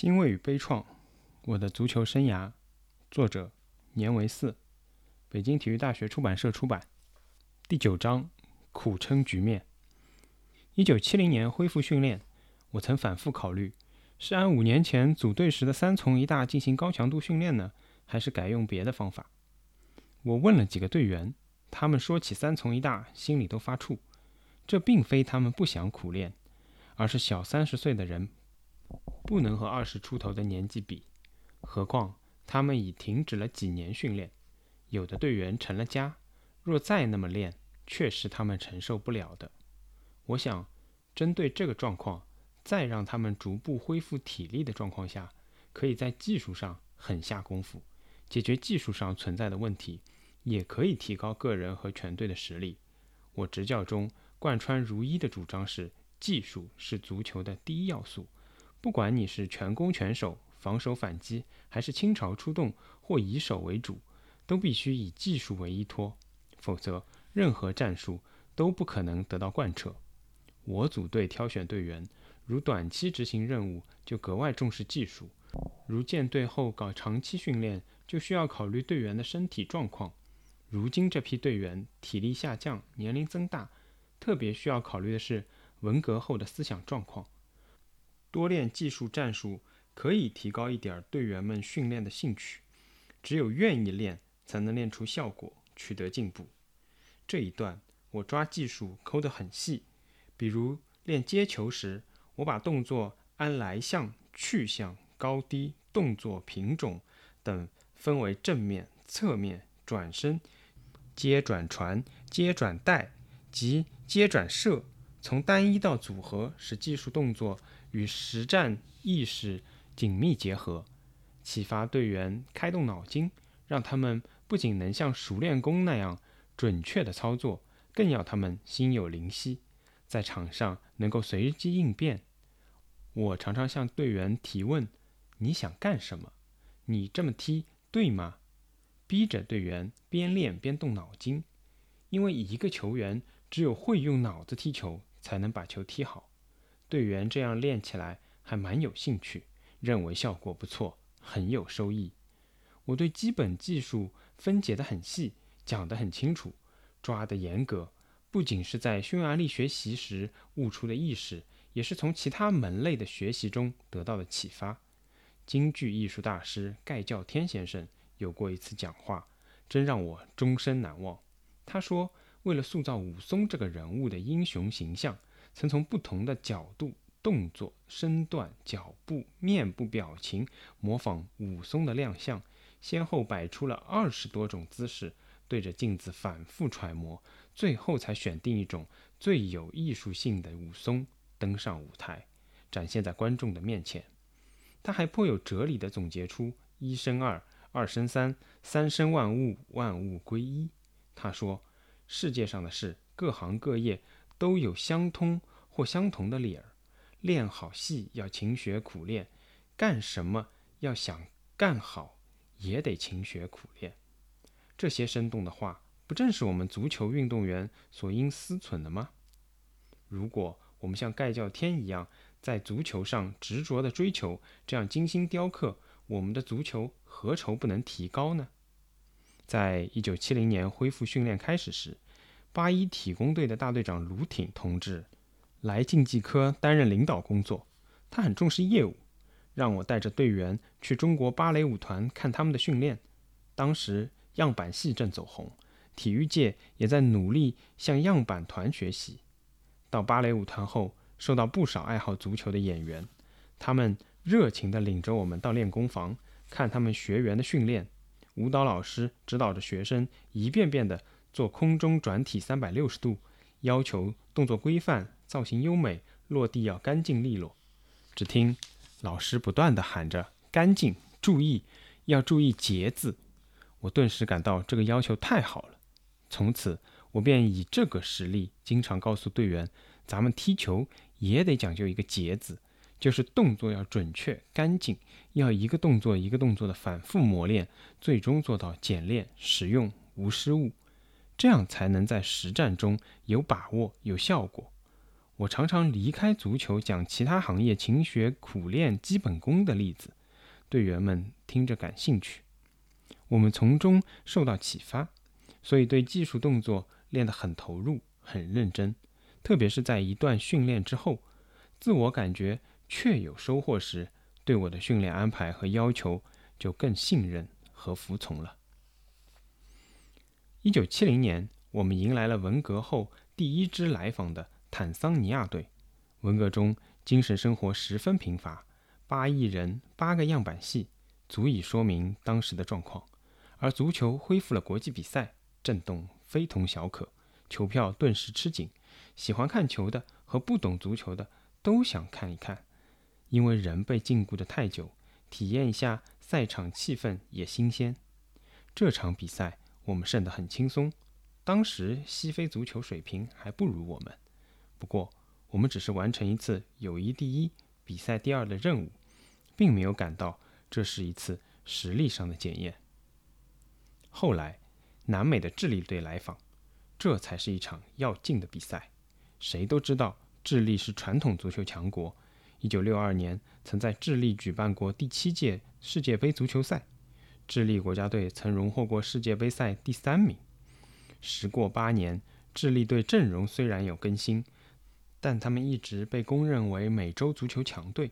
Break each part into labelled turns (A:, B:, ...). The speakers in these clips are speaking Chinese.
A: 欣慰与悲怆，我的足球生涯，作者年维四，北京体育大学出版社出版。第九章，苦撑局面。一九七零年恢复训练，我曾反复考虑，是按五年前组队时的三从一大进行高强度训练呢，还是改用别的方法？我问了几个队员，他们说起三从一大，心里都发怵。这并非他们不想苦练，而是小三十岁的人。不能和二十出头的年纪比，何况他们已停止了几年训练，有的队员成了家，若再那么练，却是他们承受不了的。我想，针对这个状况，再让他们逐步恢复体力的状况下，可以在技术上狠下功夫，解决技术上存在的问题，也可以提高个人和全队的实力。我执教中贯穿如一的主张是：技术是足球的第一要素。不管你是全攻全守、防守反击，还是倾巢出动或以守为主，都必须以技术为依托，否则任何战术都不可能得到贯彻。我组队挑选队员，如短期执行任务就格外重视技术；如建队后搞长期训练，就需要考虑队员的身体状况。如今这批队员体力下降、年龄增大，特别需要考虑的是文革后的思想状况。多练技术战术，可以提高一点队员们训练的兴趣。只有愿意练，才能练出效果，取得进步。这一段我抓技术抠得很细，比如练接球时，我把动作按来向、去向、高低、动作品种等分为正面、侧面、转身、接转传、接转带及接转射，从单一到组合，使技术动作。与实战意识紧密结合，启发队员开动脑筋，让他们不仅能像熟练工那样准确的操作，更要他们心有灵犀，在场上能够随机应变。我常常向队员提问：“你想干什么？你这么踢对吗？”逼着队员边练边动脑筋，因为一个球员只有会用脑子踢球，才能把球踢好。队员这样练起来还蛮有兴趣，认为效果不错，很有收益。我对基本技术分解得很细，讲得很清楚，抓得严格。不仅是在匈牙利学习时悟出的意识，也是从其他门类的学习中得到的启发。京剧艺术大师盖叫天先生有过一次讲话，真让我终身难忘。他说，为了塑造武松这个人物的英雄形象。曾从不同的角度、动作、身段、脚步、面部表情模仿武松的亮相，先后摆出了二十多种姿势，对着镜子反复揣摩，最后才选定一种最有艺术性的武松登上舞台，展现在观众的面前。他还颇有哲理地总结出“一生二，二生三，三生万物，万物归一”。他说：“世界上的事，各行各业。”都有相通或相同的理儿，练好戏要勤学苦练，干什么要想干好也得勤学苦练。这些生动的话，不正是我们足球运动员所应思忖的吗？如果我们像盖叫天一样，在足球上执着的追求，这样精心雕刻，我们的足球何愁不能提高呢？在一九七零年恢复训练开始时。八一体工队的大队长卢挺同志来竞技科担任领导工作，他很重视业务，让我带着队员去中国芭蕾舞团看他们的训练。当时样板戏正走红，体育界也在努力向样板团学习。到芭蕾舞团后，受到不少爱好足球的演员，他们热情地领着我们到练功房看他们学员的训练。舞蹈老师指导着学生一遍遍地。做空中转体三百六十度，要求动作规范、造型优美、落地要干净利落。只听老师不断地喊着“干净，注意，要注意节”字，我顿时感到这个要求太好了。从此，我便以这个实例，经常告诉队员：咱们踢球也得讲究一个节字，就是动作要准确、干净，要一个动作一个动作的反复磨练，最终做到简练、实用、无失误。这样才能在实战中有把握、有效果。我常常离开足球讲其他行业勤学苦练基本功的例子，队员们听着感兴趣，我们从中受到启发，所以对技术动作练得很投入、很认真。特别是在一段训练之后，自我感觉确有收获时，对我的训练安排和要求就更信任和服从了。一九七零年，我们迎来了文革后第一支来访的坦桑尼亚队。文革中，精神生活十分贫乏，八亿人，八个样板戏，足以说明当时的状况。而足球恢复了国际比赛，震动非同小可，球票顿时吃紧。喜欢看球的和不懂足球的都想看一看，因为人被禁锢的太久，体验一下赛场气氛也新鲜。这场比赛。我们胜得很轻松，当时西非足球水平还不如我们。不过，我们只是完成一次友谊第一、比赛第二的任务，并没有感到这是一次实力上的检验。后来，南美的智利队来访，这才是一场要进的比赛。谁都知道，智利是传统足球强国。1962年，曾在智利举办过第七届世界杯足球赛。智利国家队曾荣获过世界杯赛第三名。时过八年，智利队阵容虽然有更新，但他们一直被公认为美洲足球强队。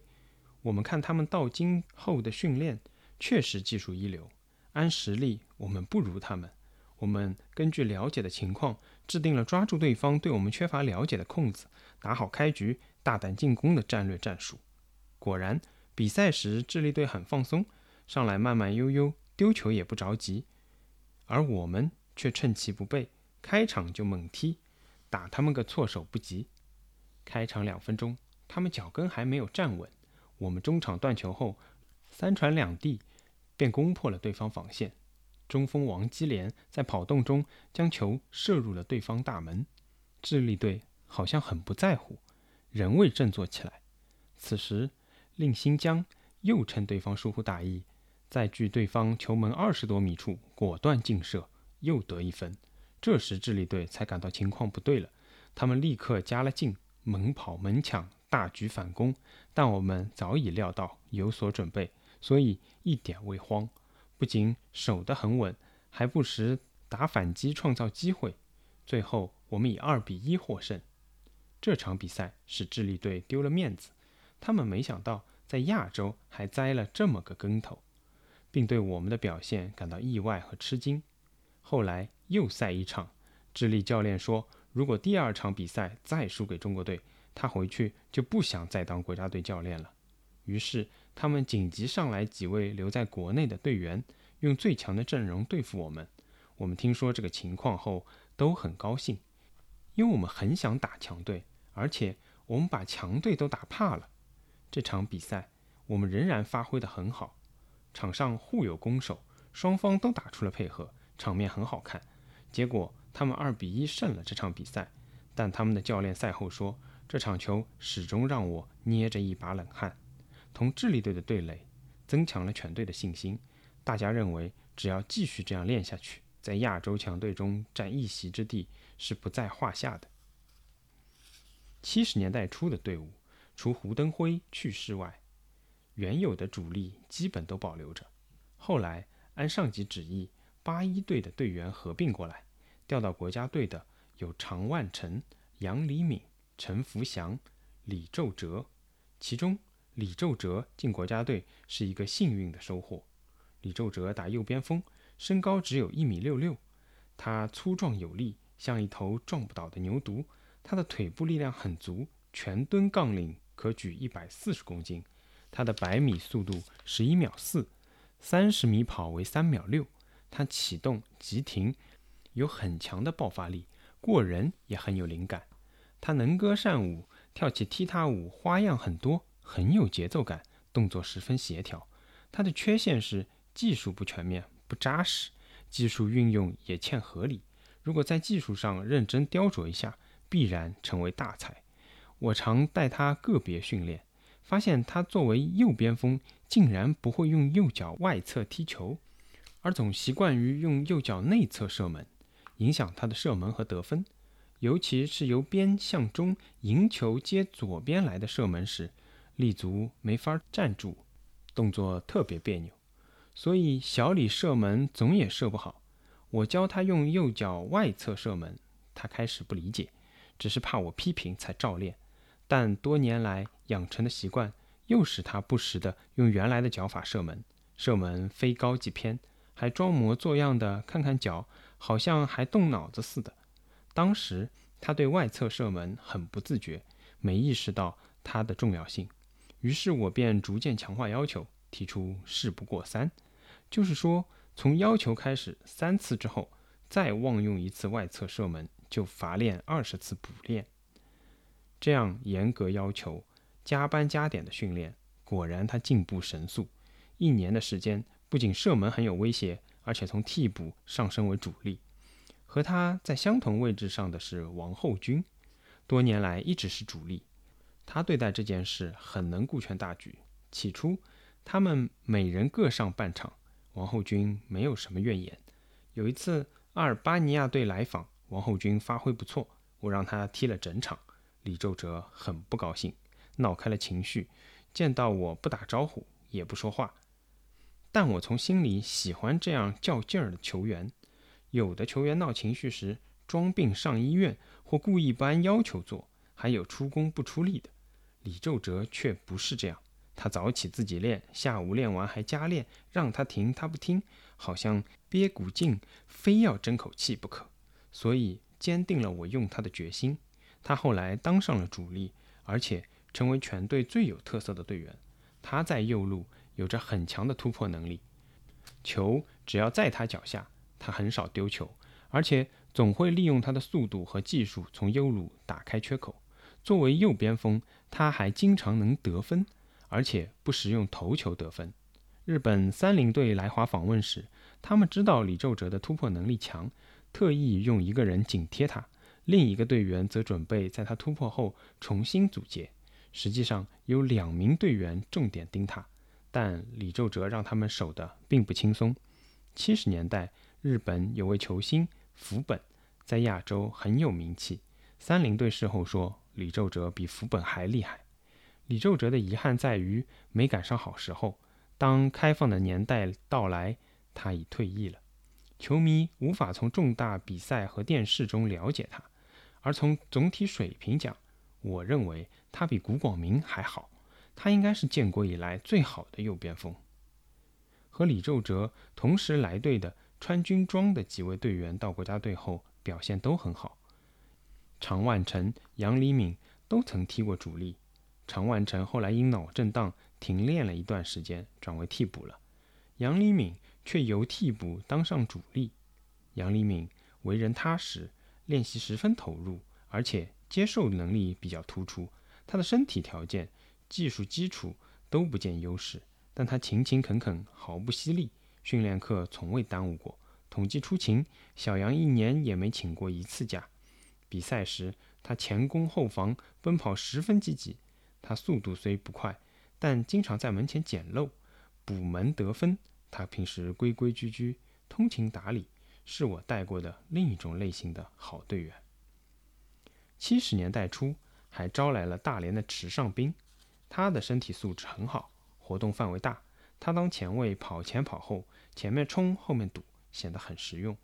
A: 我们看他们到今后的训练，确实技术一流。按实力，我们不如他们。我们根据了解的情况，制定了抓住对方对我们缺乏了解的空子，打好开局、大胆进攻的战略战术。果然，比赛时智利队很放松，上来慢慢悠悠。丢球也不着急，而我们却趁其不备，开场就猛踢，打他们个措手不及。开场两分钟，他们脚跟还没有站稳，我们中场断球后，三传两递，便攻破了对方防线。中锋王基连在跑动中将球射入了对方大门。智利队好像很不在乎，仍未振作起来。此时，令新疆又趁对方疏忽大意。在距对方球门二十多米处果断劲射，又得一分。这时智利队才感到情况不对了，他们立刻加了劲，猛跑猛抢，大举反攻。但我们早已料到，有所准备，所以一点未慌。不仅守得很稳，还不时打反击，创造机会。最后我们以二比一获胜。这场比赛使智利队丢了面子，他们没想到在亚洲还栽了这么个跟头。并对我们的表现感到意外和吃惊。后来又赛一场，智利教练说，如果第二场比赛再输给中国队，他回去就不想再当国家队教练了。于是他们紧急上来几位留在国内的队员，用最强的阵容对付我们。我们听说这个情况后都很高兴，因为我们很想打强队，而且我们把强队都打怕了。这场比赛我们仍然发挥得很好。场上互有攻守，双方都打出了配合，场面很好看。结果他们二比一胜了这场比赛，但他们的教练赛后说，这场球始终让我捏着一把冷汗。同智利队的对垒，增强了全队的信心。大家认为，只要继续这样练下去，在亚洲强队中占一席之地是不在话下的。七十年代初的队伍，除胡登辉去世外，原有的主力基本都保留着，后来按上级旨意，八一队的队员合并过来，调到国家队的有常万成、杨黎敏、陈福祥、李宙哲。其中，李宙哲进国家队是一个幸运的收获。李宙哲打右边锋，身高只有一米六六，他粗壮有力，像一头撞不倒的牛犊。他的腿部力量很足，全蹲杠铃可举一百四十公斤。他的百米速度十一秒四，三十米跑为三秒六。他启动急停有很强的爆发力，过人也很有灵感。他能歌善舞，跳起踢踏舞花样很多，很有节奏感，动作十分协调。他的缺陷是技术不全面、不扎实，技术运用也欠合理。如果在技术上认真雕琢一下，必然成为大才。我常带他个别训练。发现他作为右边锋，竟然不会用右脚外侧踢球，而总习惯于用右脚内侧射门，影响他的射门和得分。尤其是由边向中迎球接左边来的射门时，立足没法站住，动作特别别扭，所以小李射门总也射不好。我教他用右脚外侧射门，他开始不理解，只是怕我批评才照练。但多年来养成的习惯，又使他不时地用原来的脚法射门，射门非高即偏，还装模作样的看看脚，好像还动脑子似的。当时他对外侧射门很不自觉，没意识到它的重要性。于是我便逐渐强化要求，提出事不过三，就是说，从要求开始三次之后，再忘用一次外侧射门，就罚练二十次补练。这样严格要求、加班加点的训练，果然他进步神速。一年的时间，不仅射门很有威胁，而且从替补上升为主力。和他在相同位置上的是王后军，多年来一直是主力。他对待这件事很能顾全大局。起初，他们每人各上半场，王后军没有什么怨言。有一次，阿尔巴尼亚队来访，王后军发挥不错，我让他踢了整场。李宙哲很不高兴，闹开了情绪，见到我不打招呼，也不说话。但我从心里喜欢这样较劲儿的球员。有的球员闹情绪时装病上医院，或故意不按要求做，还有出工不出力的。李宙哲却不是这样，他早起自己练，下午练完还加练，让他停他不听，好像憋股劲，非要争口气不可。所以坚定了我用他的决心。他后来当上了主力，而且成为全队最有特色的队员。他在右路有着很强的突破能力，球只要在他脚下，他很少丢球，而且总会利用他的速度和技术从右路打开缺口。作为右边锋，他还经常能得分，而且不时用头球得分。日本三菱队来华访问时，他们知道李宙哲的突破能力强，特意用一个人紧贴他。另一个队员则准备在他突破后重新组接，实际上有两名队员重点盯他，但李宙哲让他们守得并不轻松。七十年代，日本有位球星福本在亚洲很有名气。三菱队事后说，李宙哲比福本还厉害。李宙哲的遗憾在于没赶上好时候。当开放的年代到来，他已退役了，球迷无法从重大比赛和电视中了解他。而从总体水平讲，我认为他比古广明还好。他应该是建国以来最好的右边锋。和李宙哲同时来队的穿军装的几位队员到国家队后表现都很好。常万成、杨黎敏都曾踢过主力。常万成后来因脑震荡停练了一段时间，转为替补了。杨黎敏却由替补当上主力。杨黎敏为人踏实。练习十分投入，而且接受能力比较突出。他的身体条件、技术基础都不见优势，但他勤勤恳恳，毫不惜力，训练课从未耽误过。统计出勤，小杨一年也没请过一次假。比赛时，他前攻后防，奔跑十分积极。他速度虽不快，但经常在门前捡漏、补门得分。他平时规规矩矩，通情达理。是我带过的另一种类型的好队员。七十年代初，还招来了大连的池上兵，他的身体素质很好，活动范围大。他当前卫跑前跑后，前面冲后面堵，显得很实用。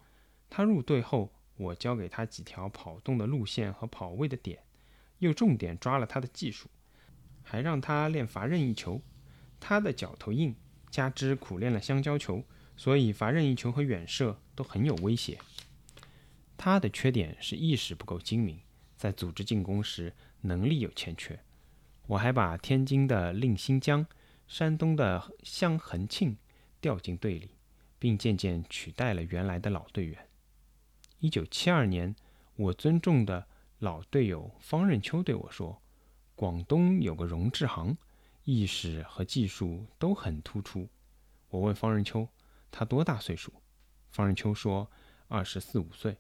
A: 他入队后，我教给他几条跑动的路线和跑位的点，又重点抓了他的技术，还让他练罚任意球。他的脚头硬，加之苦练了香蕉球。所以罚任意球和远射都很有威胁。他的缺点是意识不够精明，在组织进攻时能力有欠缺。我还把天津的令新疆、山东的香恒庆调进队里，并渐渐取代了原来的老队员。一九七二年，我尊重的老队友方任秋对我说：“广东有个荣志航，意识和技术都很突出。”我问方任秋。他多大岁数？方仁秋说二十四五岁。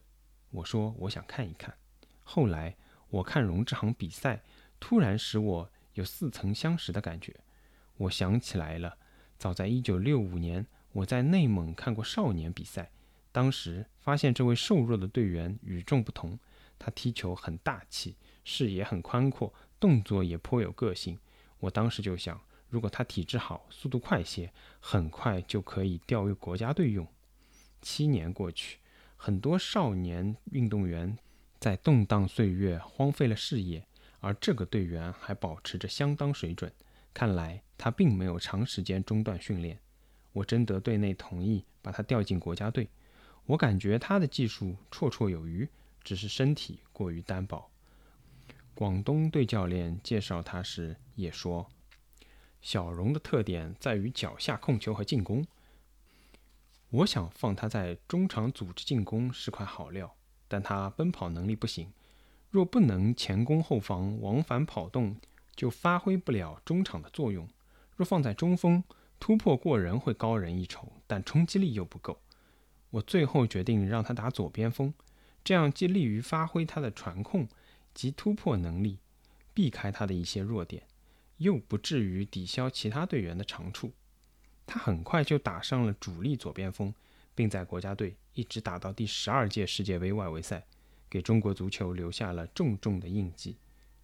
A: 我说我想看一看。后来我看荣志航比赛，突然使我有似曾相识的感觉。我想起来了，早在一九六五年，我在内蒙看过少年比赛，当时发现这位瘦弱的队员与众不同。他踢球很大气，视野很宽阔，动作也颇有个性。我当时就想，如果他体质好，速度快些，很快就可以调入国家队用。七年过去，很多少年运动员在动荡岁月荒废了事业，而这个队员还保持着相当水准。看来他并没有长时间中断训练。我征得队内同意，把他调进国家队。我感觉他的技术绰绰有余。只是身体过于单薄。广东队教练介绍他时也说：“小荣的特点在于脚下控球和进攻。我想放他在中场组织进攻是块好料，但他奔跑能力不行。若不能前攻后防往返跑动，就发挥不了中场的作用。若放在中锋，突破过人会高人一筹，但冲击力又不够。我最后决定让他打左边锋。”这样既利于发挥他的传控及突破能力，避开他的一些弱点，又不至于抵消其他队员的长处。他很快就打上了主力左边锋，并在国家队一直打到第十二届世界杯外围赛，给中国足球留下了重重的印记。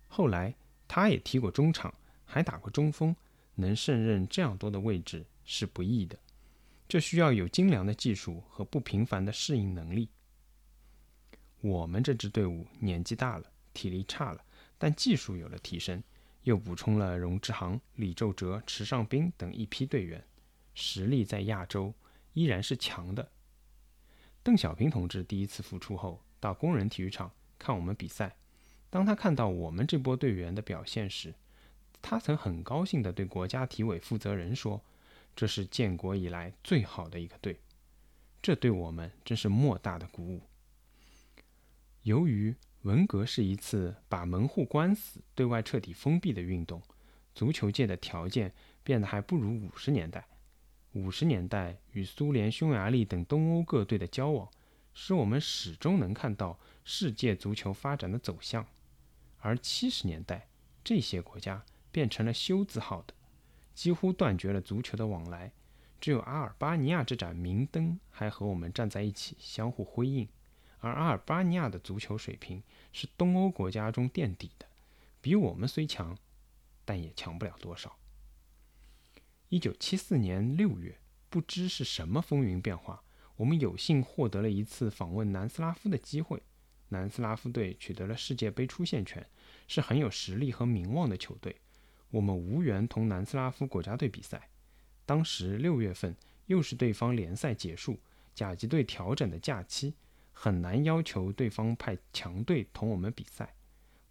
A: 后来他也踢过中场，还打过中锋，能胜任这样多的位置是不易的，这需要有精良的技术和不平凡的适应能力。我们这支队伍年纪大了，体力差了，但技术有了提升，又补充了荣志航、李宙哲、池尚斌等一批队员，实力在亚洲依然是强的。邓小平同志第一次复出后，到工人体育场看我们比赛，当他看到我们这波队员的表现时，他曾很高兴地对国家体委负责人说：“这是建国以来最好的一个队。”这对我们真是莫大的鼓舞。由于文革是一次把门户关死、对外彻底封闭的运动，足球界的条件变得还不如五十年代。五十年代与苏联、匈牙利等东欧各队的交往，使我们始终能看到世界足球发展的走向。而七十年代，这些国家变成了休字号的，几乎断绝了足球的往来，只有阿尔巴尼亚这盏明灯还和我们站在一起，相互辉映。而阿尔巴尼亚的足球水平是东欧国家中垫底的，比我们虽强，但也强不了多少。一九七四年六月，不知是什么风云变化，我们有幸获得了一次访问南斯拉夫的机会。南斯拉夫队取得了世界杯出线权，是很有实力和名望的球队。我们无缘同南斯拉夫国家队比赛。当时六月份，又是对方联赛结束、甲级队调整的假期。很难要求对方派强队同我们比赛，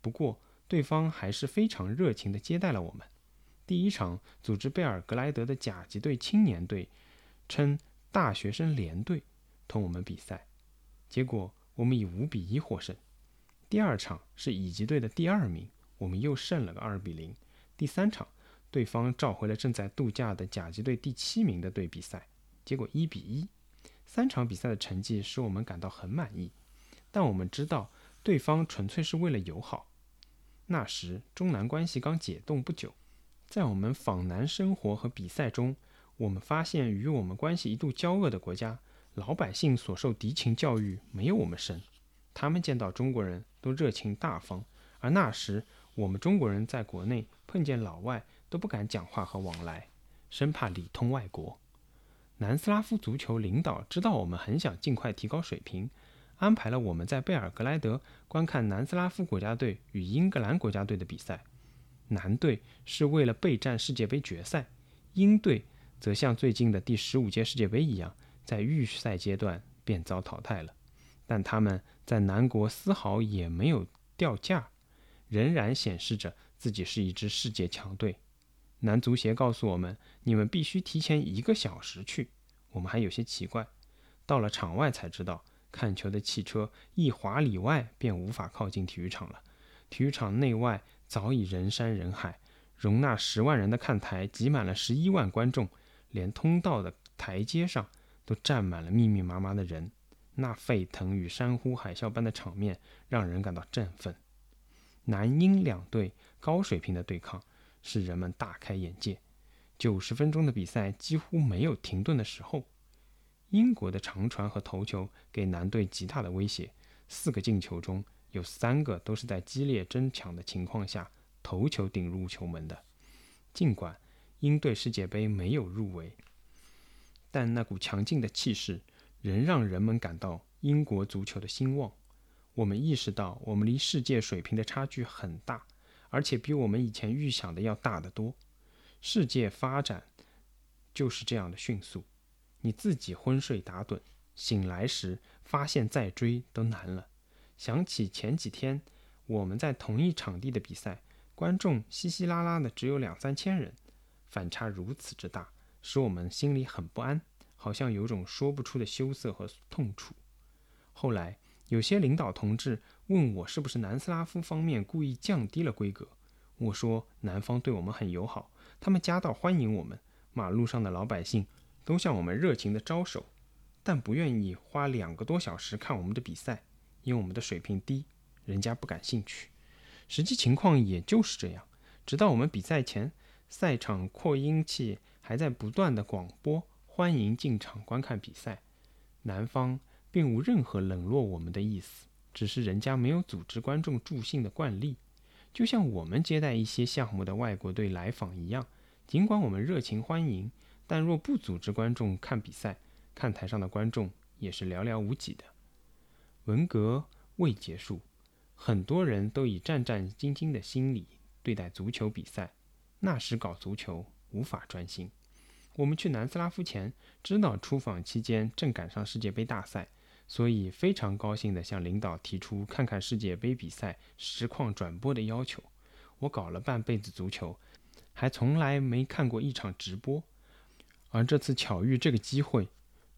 A: 不过对方还是非常热情地接待了我们。第一场组织贝尔格莱德的甲级队青年队，称大学生联队同我们比赛，结果我们以五比一获胜。第二场是乙级队的第二名，我们又胜了个二比零。第三场对方召回了正在度假的甲级队第七名的队比赛，结果一比一。三场比赛的成绩使我们感到很满意，但我们知道对方纯粹是为了友好。那时中南关系刚解冻不久，在我们访南生活和比赛中，我们发现与我们关系一度交恶的国家，老百姓所受敌情教育没有我们深。他们见到中国人都热情大方，而那时我们中国人在国内碰见老外都不敢讲话和往来，生怕里通外国。南斯拉夫足球领导知道我们很想尽快提高水平，安排了我们在贝尔格莱德观看南斯拉夫国家队与英格兰国家队的比赛。南队是为了备战世界杯决赛，英队则像最近的第十五届世界杯一样，在预赛阶段便遭淘汰了。但他们在南国丝毫也没有掉价，仍然显示着自己是一支世界强队。男足协告诉我们：“你们必须提前一个小时去。”我们还有些奇怪，到了场外才知道，看球的汽车一华里外便无法靠近体育场了。体育场内外早已人山人海，容纳十万人的看台挤满了十一万观众，连通道的台阶上都站满了密密麻麻的人。那沸腾与山呼海啸般的场面让人感到振奋。南英两队高水平的对抗。使人们大开眼界。九十分钟的比赛几乎没有停顿的时候。英国的长传和头球给男队极大的威胁，四个进球中有三个都是在激烈争抢的情况下头球顶入球门的。尽管英队世界杯没有入围，但那股强劲的气势仍让人们感到英国足球的兴旺。我们意识到，我们离世界水平的差距很大，而且比我们以前预想的要大得多。世界发展就是这样的迅速，你自己昏睡打盹，醒来时发现再追都难了。想起前几天我们在同一场地的比赛，观众稀稀拉拉的只有两三千人，反差如此之大，使我们心里很不安，好像有种说不出的羞涩和痛楚。后来有些领导同志问我是不是南斯拉夫方面故意降低了规格，我说南方对我们很友好，他们夹道欢迎我们，马路上的老百姓都向我们热情地招手，但不愿意花两个多小时看我们的比赛。因为我们的水平低，人家不感兴趣。实际情况也就是这样。直到我们比赛前，赛场扩音器还在不断的广播欢迎进场观看比赛。南方并无任何冷落我们的意思，只是人家没有组织观众助兴的惯例，就像我们接待一些项目的外国队来访一样。尽管我们热情欢迎，但若不组织观众看比赛，看台上的观众也是寥寥无几的。文革未结束，很多人都以战战兢兢的心理对待足球比赛。那时搞足球无法专心。我们去南斯拉夫前，知道出访期间正赶上世界杯大赛，所以非常高兴地向领导提出看看世界杯比赛实况转播的要求。我搞了半辈子足球，还从来没看过一场直播，而这次巧遇这个机会，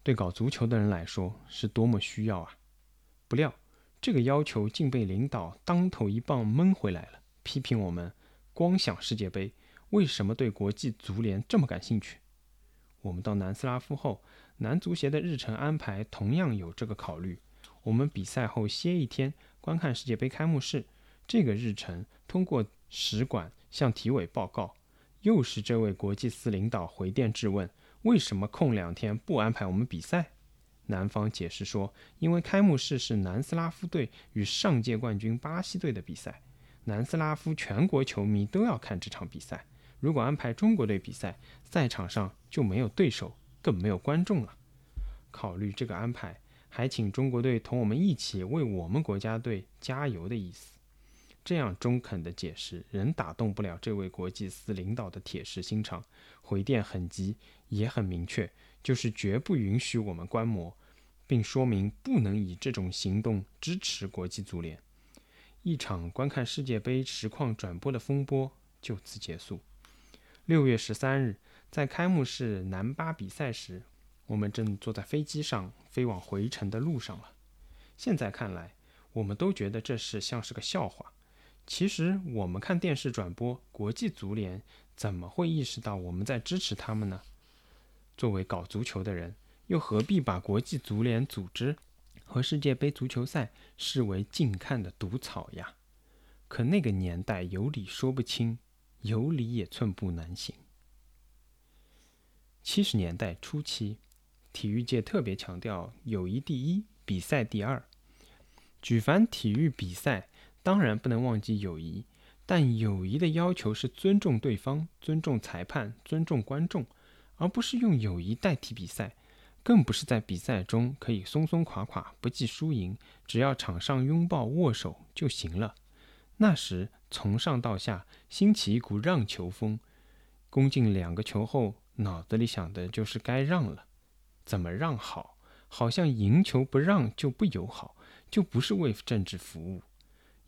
A: 对搞足球的人来说是多么需要啊！不料，这个要求竟被领导当头一棒闷回来了，批评我们光想世界杯，为什么对国际足联这么感兴趣？我们到南斯拉夫后，男足协的日程安排同样有这个考虑。我们比赛后歇一天，观看世界杯开幕式。这个日程通过使馆向体委报告，又是这位国际司领导回电质问：为什么空两天不安排我们比赛？南方解释说，因为开幕式是南斯拉夫队与上届冠军巴西队的比赛，南斯拉夫全国球迷都要看这场比赛。如果安排中国队比赛，赛场上就没有对手，更没有观众了。考虑这个安排，还请中国队同我们一起为我们国家队加油的意思。这样中肯的解释仍打动不了这位国际司领导的铁石心肠，回电很急，也很明确，就是绝不允许我们观摩。并说明不能以这种行动支持国际足联。一场观看世界杯实况转播的风波就此结束。六月十三日，在开幕式南巴比赛时，我们正坐在飞机上飞往回程的路上了。现在看来，我们都觉得这事像是个笑话。其实，我们看电视转播，国际足联怎么会意识到我们在支持他们呢？作为搞足球的人。又何必把国际足联组织和世界杯足球赛视为近看的毒草呀？可那个年代有理说不清，有理也寸步难行。七十年代初期，体育界特别强调友谊第一，比赛第二。举凡体育比赛，当然不能忘记友谊，但友谊的要求是尊重对方、尊重裁判、尊重观众，而不是用友谊代替比赛。更不是在比赛中可以松松垮垮不计输赢，只要场上拥抱握手就行了。那时从上到下兴起一股让球风，攻进两个球后，脑子里想的就是该让了，怎么让好？好像赢球不让就不友好，就不是为政治服务。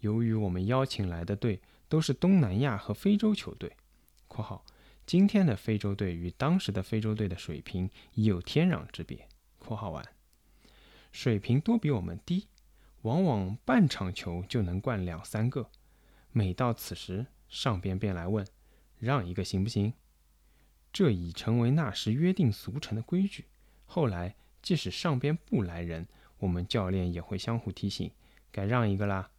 A: 由于我们邀请来的队都是东南亚和非洲球队（括号）。今天的非洲队与当时的非洲队的水平已有天壤之别。（括号完）水平多比我们低，往往半场球就能灌两三个。每到此时，上边便来问：“让一个行不行？”这已成为那时约定俗成的规矩。后来，即使上边不来人，我们教练也会相互提醒：“该让一个啦。”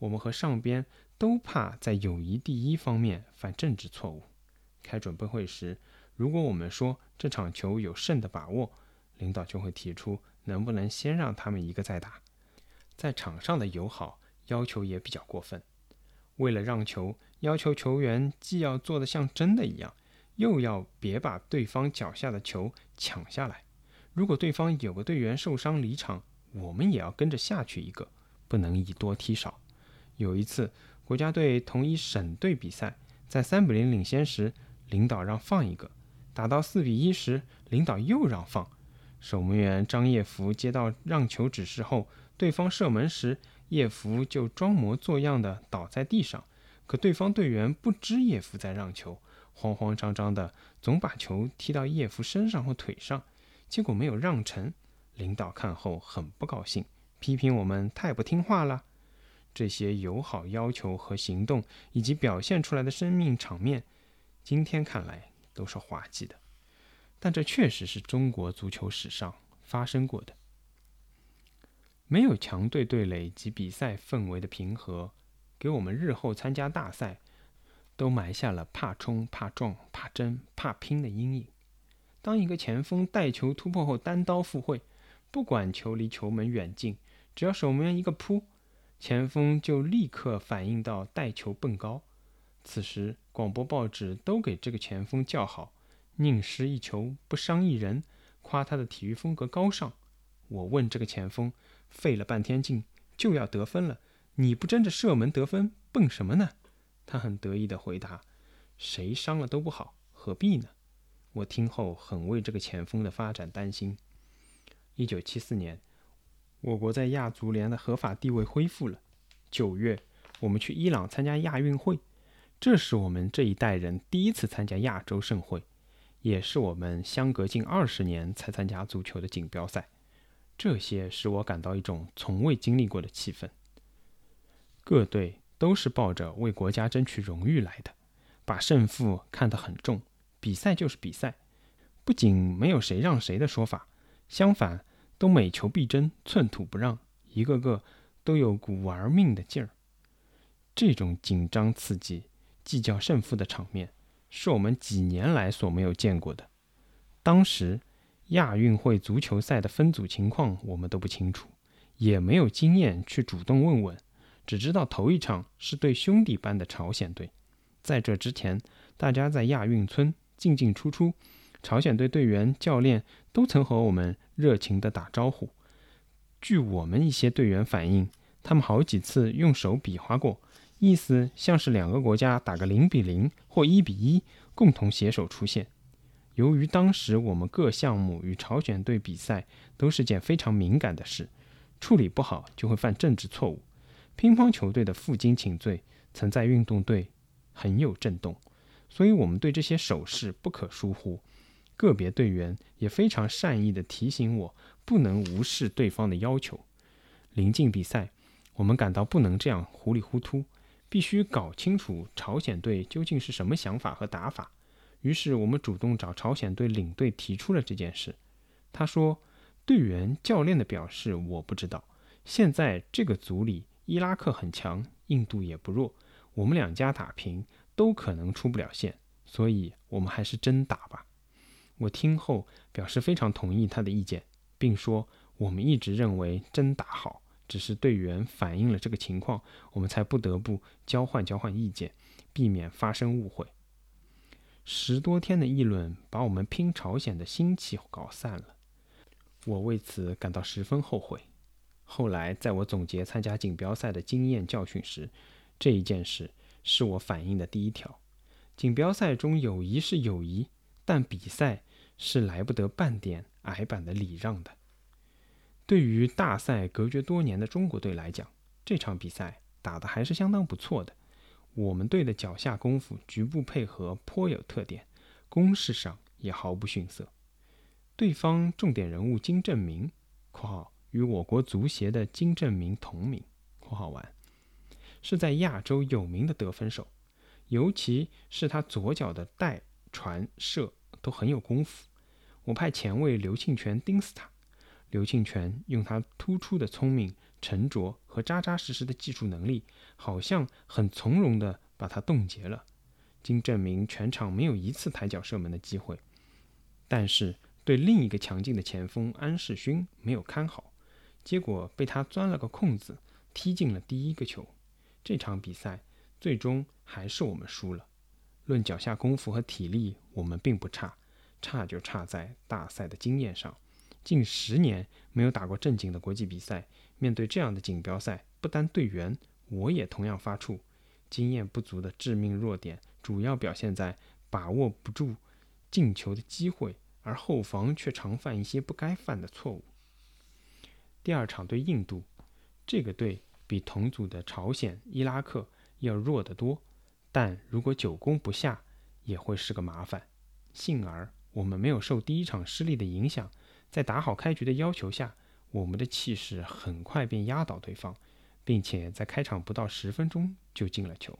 A: 我们和上边都怕在友谊第一方面犯政治错误。开准备会时，如果我们说这场球有胜的把握，领导就会提出能不能先让他们一个再打。在场上的友好要求也比较过分。为了让球，要求球员既要做得像真的一样，又要别把对方脚下的球抢下来。如果对方有个队员受伤离场，我们也要跟着下去一个，不能以多踢少。有一次，国家队同一省队比赛，在三比零领先时，领导让放一个；打到四比一时，领导又让放。守门员张叶福接到让球指示后，对方射门时，叶福就装模作样的倒在地上。可对方队员不知叶福在让球，慌慌张张的总把球踢到叶福身上或腿上，结果没有让成。领导看后很不高兴，批评我们太不听话了。这些友好要求和行动，以及表现出来的生命场面，今天看来都是滑稽的，但这确实是中国足球史上发生过的。没有强队对垒及比赛氛围的平和，给我们日后参加大赛都埋下了怕冲、怕撞、怕争、怕拼的阴影。当一个前锋带球突破后单刀赴会，不管球离球门远近，只要守门员一个扑，前锋就立刻反应到带球蹦高。此时广播报纸都给这个前锋叫好，宁失一球不伤一人，夸他的体育风格高尚。我问这个前锋，费了半天劲就要得分了，你不争着射门得分，蹦什么呢？他很得意地回答：“谁伤了都不好，何必呢？”我听后很为这个前锋的发展担心。一九七四年，我国在亚足联的合法地位恢复了。九月，我们去伊朗参加亚运会，这是我们这一代人第一次参加亚洲盛会，也是我们相隔近二十年才参加足球的锦标赛。这些使我感到一种从未经历过的气氛。各队都是抱着为国家争取荣誉来的，把胜负看得很重。比赛就是比赛，不仅没有谁让谁的说法。相反，都每球必争，寸土不让，一个个都有股玩命的劲儿。这种紧张刺激、计较胜负的场面，是我们几年来所没有见过的。当时亚运会足球赛的分组情况我们都不清楚，也没有经验去主动问问，只知道头一场是对兄弟般的朝鲜队。在这之前，大家在亚运村进进出出。朝鲜队队员、教练都曾和我们热情地打招呼。据我们一些队员反映，他们好几次用手比划过，意思像是两个国家打个零比零或一比一，共同携手出线。由于当时我们各项目与朝鲜队比赛都是件非常敏感的事，处理不好就会犯政治错误。乒乓球队的负荆请罪曾在运动队很有震动，所以我们对这些手势不可疏忽。个别队员也非常善意地提醒我，不能无视对方的要求。临近比赛，我们感到不能这样糊里糊涂，必须搞清楚朝鲜队究竟是什么想法和打法。于是，我们主动找朝鲜队领队提出了这件事。他说：“队员、教练的表示我不知道。现在这个组里，伊拉克很强，印度也不弱，我们两家打平都可能出不了线，所以我们还是真打吧。”我听后表示非常同意他的意见，并说：“我们一直认为真打好，只是队员反映了这个情况，我们才不得不交换交换意见，避免发生误会。”十多天的议论把我们拼朝鲜的心气搞散了，我为此感到十分后悔。后来在我总结参加锦标赛的经验教训时，这一件事是我反映的第一条：锦标赛中友谊是友谊，但比赛。是来不得半点矮板的礼让的。对于大赛隔绝多年的中国队来讲，这场比赛打得还是相当不错的。我们队的脚下功夫、局部配合颇有特点，攻势上也毫不逊色。对方重点人物金正明（括号与我国足协的金正明同名）（括号完）是在亚洲有名的得分手，尤其是他左脚的带传射。都很有功夫。我派前卫刘庆全盯死他。刘庆全用他突出的聪明、沉着和扎扎实实的技术能力，好像很从容地把他冻结了。经证明，全场没有一次抬脚射门的机会。但是对另一个强劲的前锋安世勋没有看好，结果被他钻了个空子，踢进了第一个球。这场比赛最终还是我们输了。论脚下功夫和体力，我们并不差，差就差在大赛的经验上。近十年没有打过正经的国际比赛，面对这样的锦标赛，不单队员，我也同样发怵。经验不足的致命弱点，主要表现在把握不住进球的机会，而后防却常犯一些不该犯的错误。第二场对印度，这个队。比同组的朝鲜、伊拉克要弱得多，但如果久攻不下，也会是个麻烦。幸而我们没有受第一场失利的影响，在打好开局的要求下，我们的气势很快便压倒对方，并且在开场不到十分钟就进了球。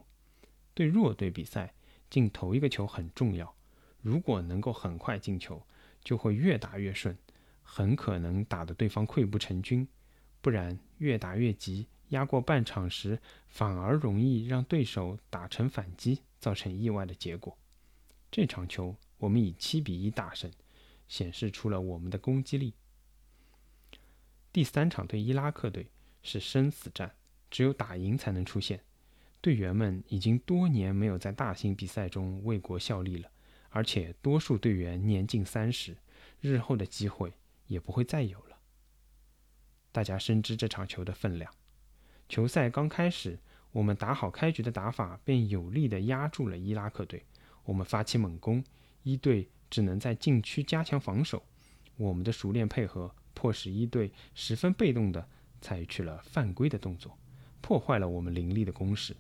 A: 对弱队比赛，进头一个球很重要。如果能够很快进球，就会越打越顺，很可能打得对方溃不成军；不然越打越急。压过半场时，反而容易让对手打成反击，造成意外的结果。这场球我们以七比一大胜，显示出了我们的攻击力。第三场对伊拉克队是生死战，只有打赢才能出线。队员们已经多年没有在大型比赛中为国效力了，而且多数队员年近三十，日后的机会也不会再有了。大家深知这场球的分量。球赛刚开始，我们打好开局的打法，便有力地压住了伊拉克队。我们发起猛攻，一队只能在禁区加强防守。我们的熟练配合，迫使一队十分被动地采取了犯规的动作，破坏了我们凌厉的攻势。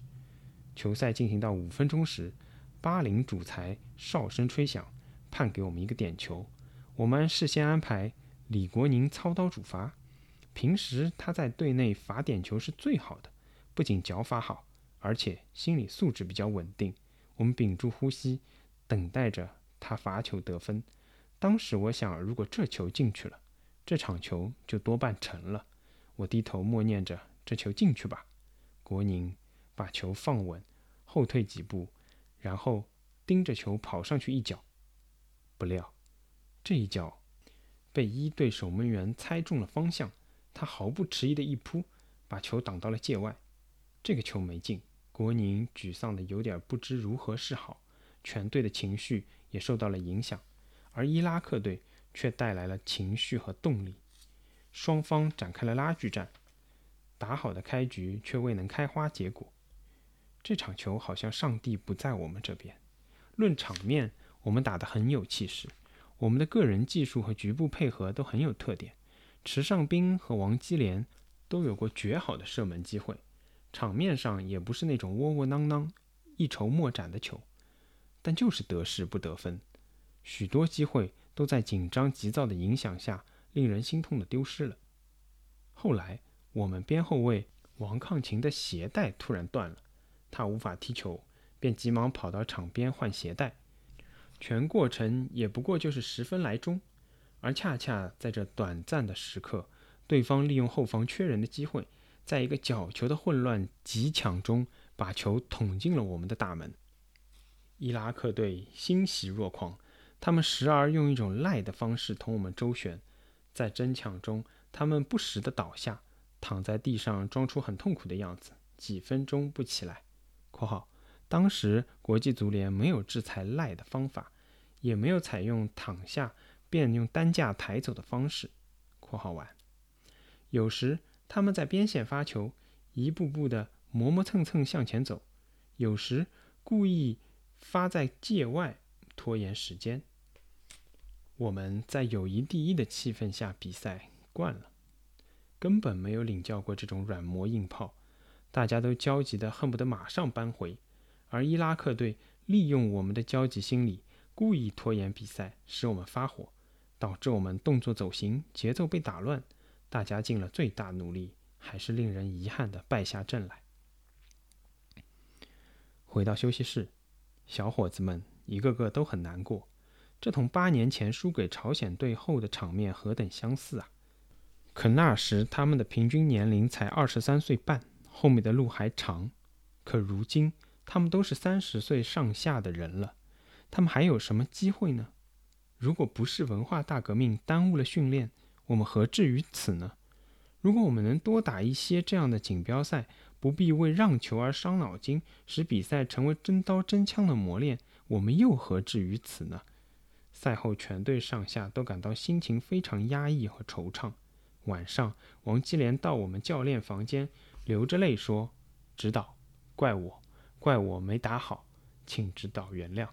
A: 球赛进行到五分钟时，巴林主裁哨声吹响，判给我们一个点球。我们事先安排李国宁操刀主罚。平时他在队内罚点球是最好的，不仅脚法好，而且心理素质比较稳定。我们屏住呼吸，等待着他罚球得分。当时我想，如果这球进去了，这场球就多半成了。我低头默念着：“这球进去吧。”国宁把球放稳，后退几步，然后盯着球跑上去一脚。不料，这一脚被一队守门员猜中了方向。他毫不迟疑的一扑，把球挡到了界外。这个球没进，国宁沮丧的有点不知如何是好，全队的情绪也受到了影响。而伊拉克队却带来了情绪和动力，双方展开了拉锯战。打好的开局却未能开花结果。这场球好像上帝不在我们这边。论场面，我们打得很有气势，我们的个人技术和局部配合都很有特点。池上斌和王基连都有过绝好的射门机会，场面上也不是那种窝窝囊囊、一筹莫展的球，但就是得势不得分，许多机会都在紧张急躁的影响下，令人心痛的丢失了。后来，我们边后卫王抗勤的鞋带突然断了，他无法踢球，便急忙跑到场边换鞋带，全过程也不过就是十分来钟。而恰恰在这短暂的时刻，对方利用后防缺人的机会，在一个角球的混乱急抢中，把球捅进了我们的大门。伊拉克队欣喜若狂，他们时而用一种赖的方式同我们周旋，在争抢中，他们不时的倒下，躺在地上装出很痛苦的样子，几分钟不起来。（括号当时国际足联没有制裁赖的方法，也没有采用躺下。）便用担架抬走的方式（括号完）。有时他们在边线发球，一步步的磨磨蹭蹭向前走；有时故意发在界外，拖延时间。我们在友谊第一的气氛下比赛惯了，根本没有领教过这种软磨硬泡，大家都焦急的恨不得马上扳回。而伊拉克队利用我们的焦急心理，故意拖延比赛，使我们发火。导致我们动作走形，节奏被打乱，大家尽了最大努力，还是令人遗憾的败下阵来。回到休息室，小伙子们一个个都很难过，这同八年前输给朝鲜队后的场面何等相似啊！可那时他们的平均年龄才二十三岁半，后面的路还长。可如今他们都是三十岁上下的人了，他们还有什么机会呢？如果不是文化大革命耽误了训练，我们何至于此呢？如果我们能多打一些这样的锦标赛，不必为让球而伤脑筋，使比赛成为真刀真枪的磨练，我们又何至于此呢？赛后，全队上下都感到心情非常压抑和惆怅。晚上，王继连到我们教练房间，流着泪说：“指导，怪我，怪我没打好，请指导原谅。”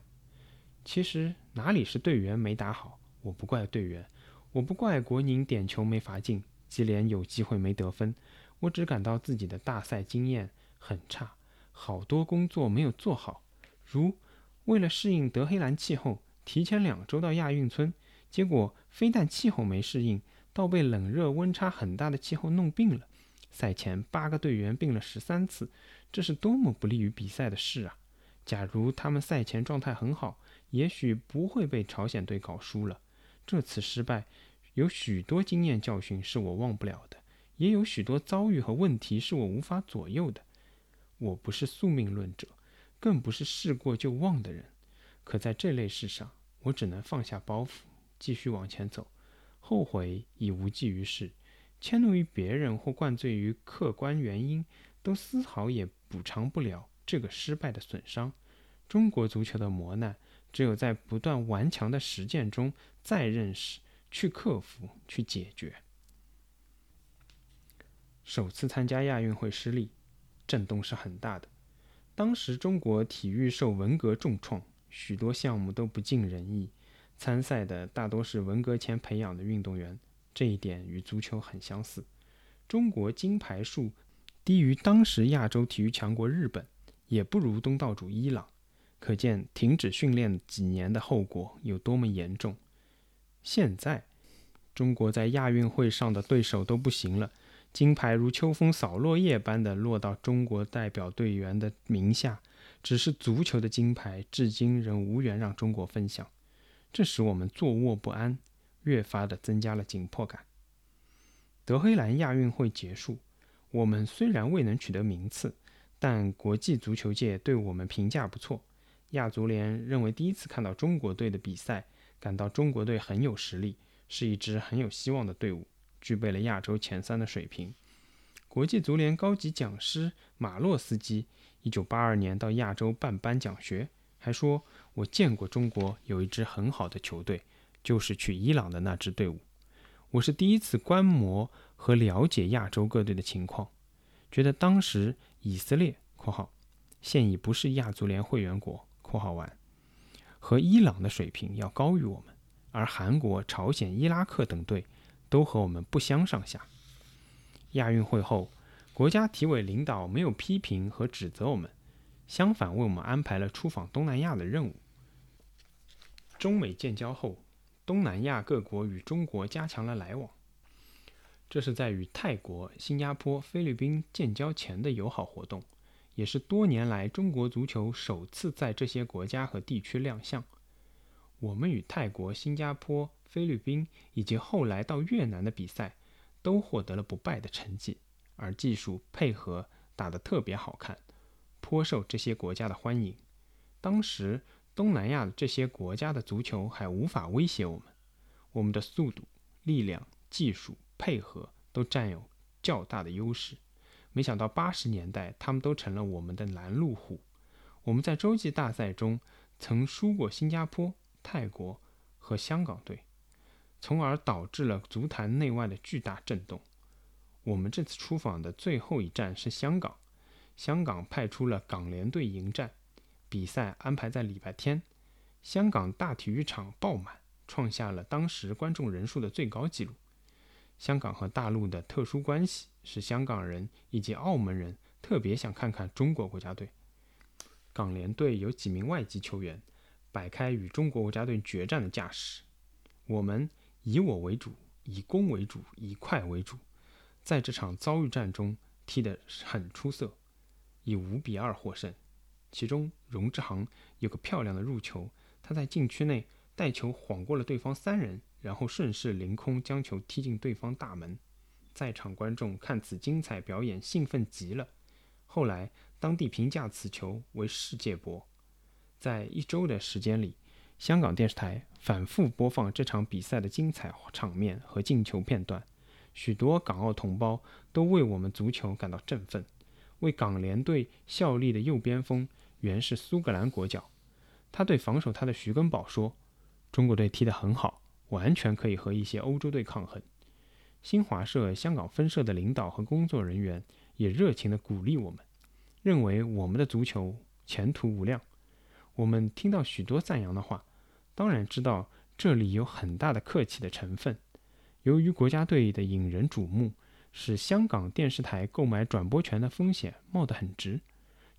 A: 其实哪里是队员没打好，我不怪队员，我不怪国宁点球没罚进，继连有机会没得分，我只感到自己的大赛经验很差，好多工作没有做好，如为了适应德黑兰气候。提前两周到亚运村，结果非但气候没适应，倒被冷热温差很大的气候弄病了。赛前八个队员病了十三次，这是多么不利于比赛的事啊！假如他们赛前状态很好，也许不会被朝鲜队搞输了。这次失败有许多经验教训是我忘不了的，也有许多遭遇和问题是我无法左右的。我不是宿命论者，更不是事过就忘的人。可在这类事上，我只能放下包袱，继续往前走。后悔已无济于事，迁怒于别人或灌醉于客观原因，都丝毫也补偿不了这个失败的损伤。中国足球的磨难，只有在不断顽强的实践中再认识、去克服、去解决。首次参加亚运会失利，震动是很大的。当时中国体育受文革重创。许多项目都不尽人意，参赛的大多是文革前培养的运动员，这一点与足球很相似。中国金牌数低于当时亚洲体育强国日本，也不如东道主伊朗，可见停止训练几年的后果有多么严重。现在，中国在亚运会上的对手都不行了，金牌如秋风扫落叶般的落到中国代表队员的名下。只是足球的金牌，至今仍无缘让中国分享，这使我们坐卧不安，越发的增加了紧迫感。德黑兰亚运会结束，我们虽然未能取得名次，但国际足球界对我们评价不错。亚足联认为第一次看到中国队的比赛，感到中国队很有实力，是一支很有希望的队伍，具备了亚洲前三的水平。国际足联高级讲师马洛斯基。一九八二年到亚洲办颁奖学，还说我见过中国有一支很好的球队，就是去伊朗的那支队伍。我是第一次观摩和了解亚洲各队的情况，觉得当时以色列（括号现已不是亚足联会员国）（括号完）和伊朗的水平要高于我们，而韩国、朝鲜、伊拉克等队都和我们不相上下。亚运会后。国家体委领导没有批评和指责我们，相反为我们安排了出访东南亚的任务。中美建交后，东南亚各国与中国加强了来往，这是在与泰国、新加坡、菲律宾建交前的友好活动，也是多年来中国足球首次在这些国家和地区亮相。我们与泰国、新加坡、菲律宾以及后来到越南的比赛，都获得了不败的成绩。而技术配合打得特别好看，颇受这些国家的欢迎。当时东南亚这些国家的足球还无法威胁我们，我们的速度、力量、技术配合都占有较大的优势。没想到八十年代，他们都成了我们的拦路虎。我们在洲际大赛中曾输过新加坡、泰国和香港队，从而导致了足坛内外的巨大震动。我们这次出访的最后一站是香港，香港派出了港联队迎战，比赛安排在礼拜天，香港大体育场爆满，创下了当时观众人数的最高纪录。香港和大陆的特殊关系使香港人以及澳门人特别想看看中国国家队。港联队有几名外籍球员，摆开与中国国家队决战的架势。我们以我为主，以攻为主，以快为主。在这场遭遇战中踢得很出色，以五比二获胜。其中荣志航有个漂亮的入球，他在禁区内带球晃过了对方三人，然后顺势凌空将球踢进对方大门。在场观众看此精彩表演兴奋极了。后来当地评价此球为世界波。在一周的时间里，香港电视台反复播放这场比赛的精彩场面和进球片段。许多港澳同胞都为我们足球感到振奋。为港联队效力的右边锋原是苏格兰国脚，他对防守他的徐根宝说：“中国队踢得很好，完全可以和一些欧洲队抗衡。”新华社香港分社的领导和工作人员也热情地鼓励我们，认为我们的足球前途无量。我们听到许多赞扬的话，当然知道这里有很大的客气的成分。由于国家队的引人瞩目，使香港电视台购买转播权的风险冒得很直。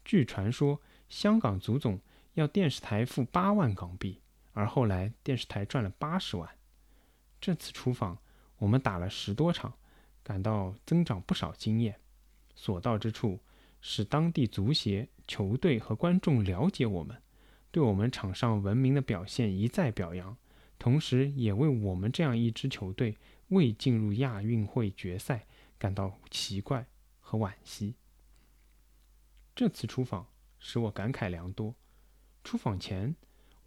A: 据传说，香港足总要电视台付八万港币，而后来电视台赚了八十万。这次出访。我们打了十多场，感到增长不少经验。所到之处，使当地足协、球队和观众了解我们，对我们场上文明的表现一再表扬，同时也为我们这样一支球队未进入亚运会决赛感到奇怪和惋惜。这次出访使我感慨良多。出访前，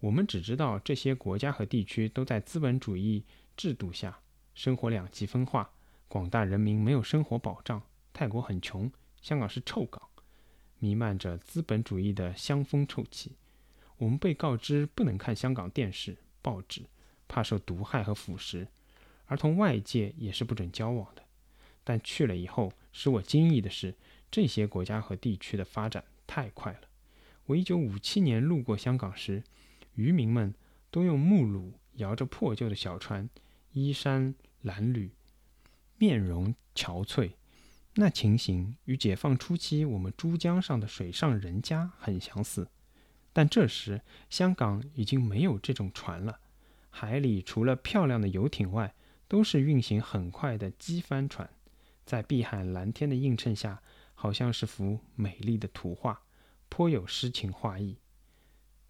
A: 我们只知道这些国家和地区都在资本主义制度下。生活两极分化，广大人民没有生活保障。泰国很穷，香港是臭港，弥漫着资本主义的香风臭气。我们被告知不能看香港电视、报纸，怕受毒害和腐蚀，而同外界也是不准交往的。但去了以后，使我惊异的是，这些国家和地区的发展太快了。我一九五七年路过香港时，渔民们都用木橹摇着破旧的小船，衣衫。褴褛，面容憔悴，那情形与解放初期我们珠江上的水上人家很相似。但这时香港已经没有这种船了，海里除了漂亮的游艇外，都是运行很快的机帆船，在碧海蓝天的映衬下，好像是幅美丽的图画，颇有诗情画意。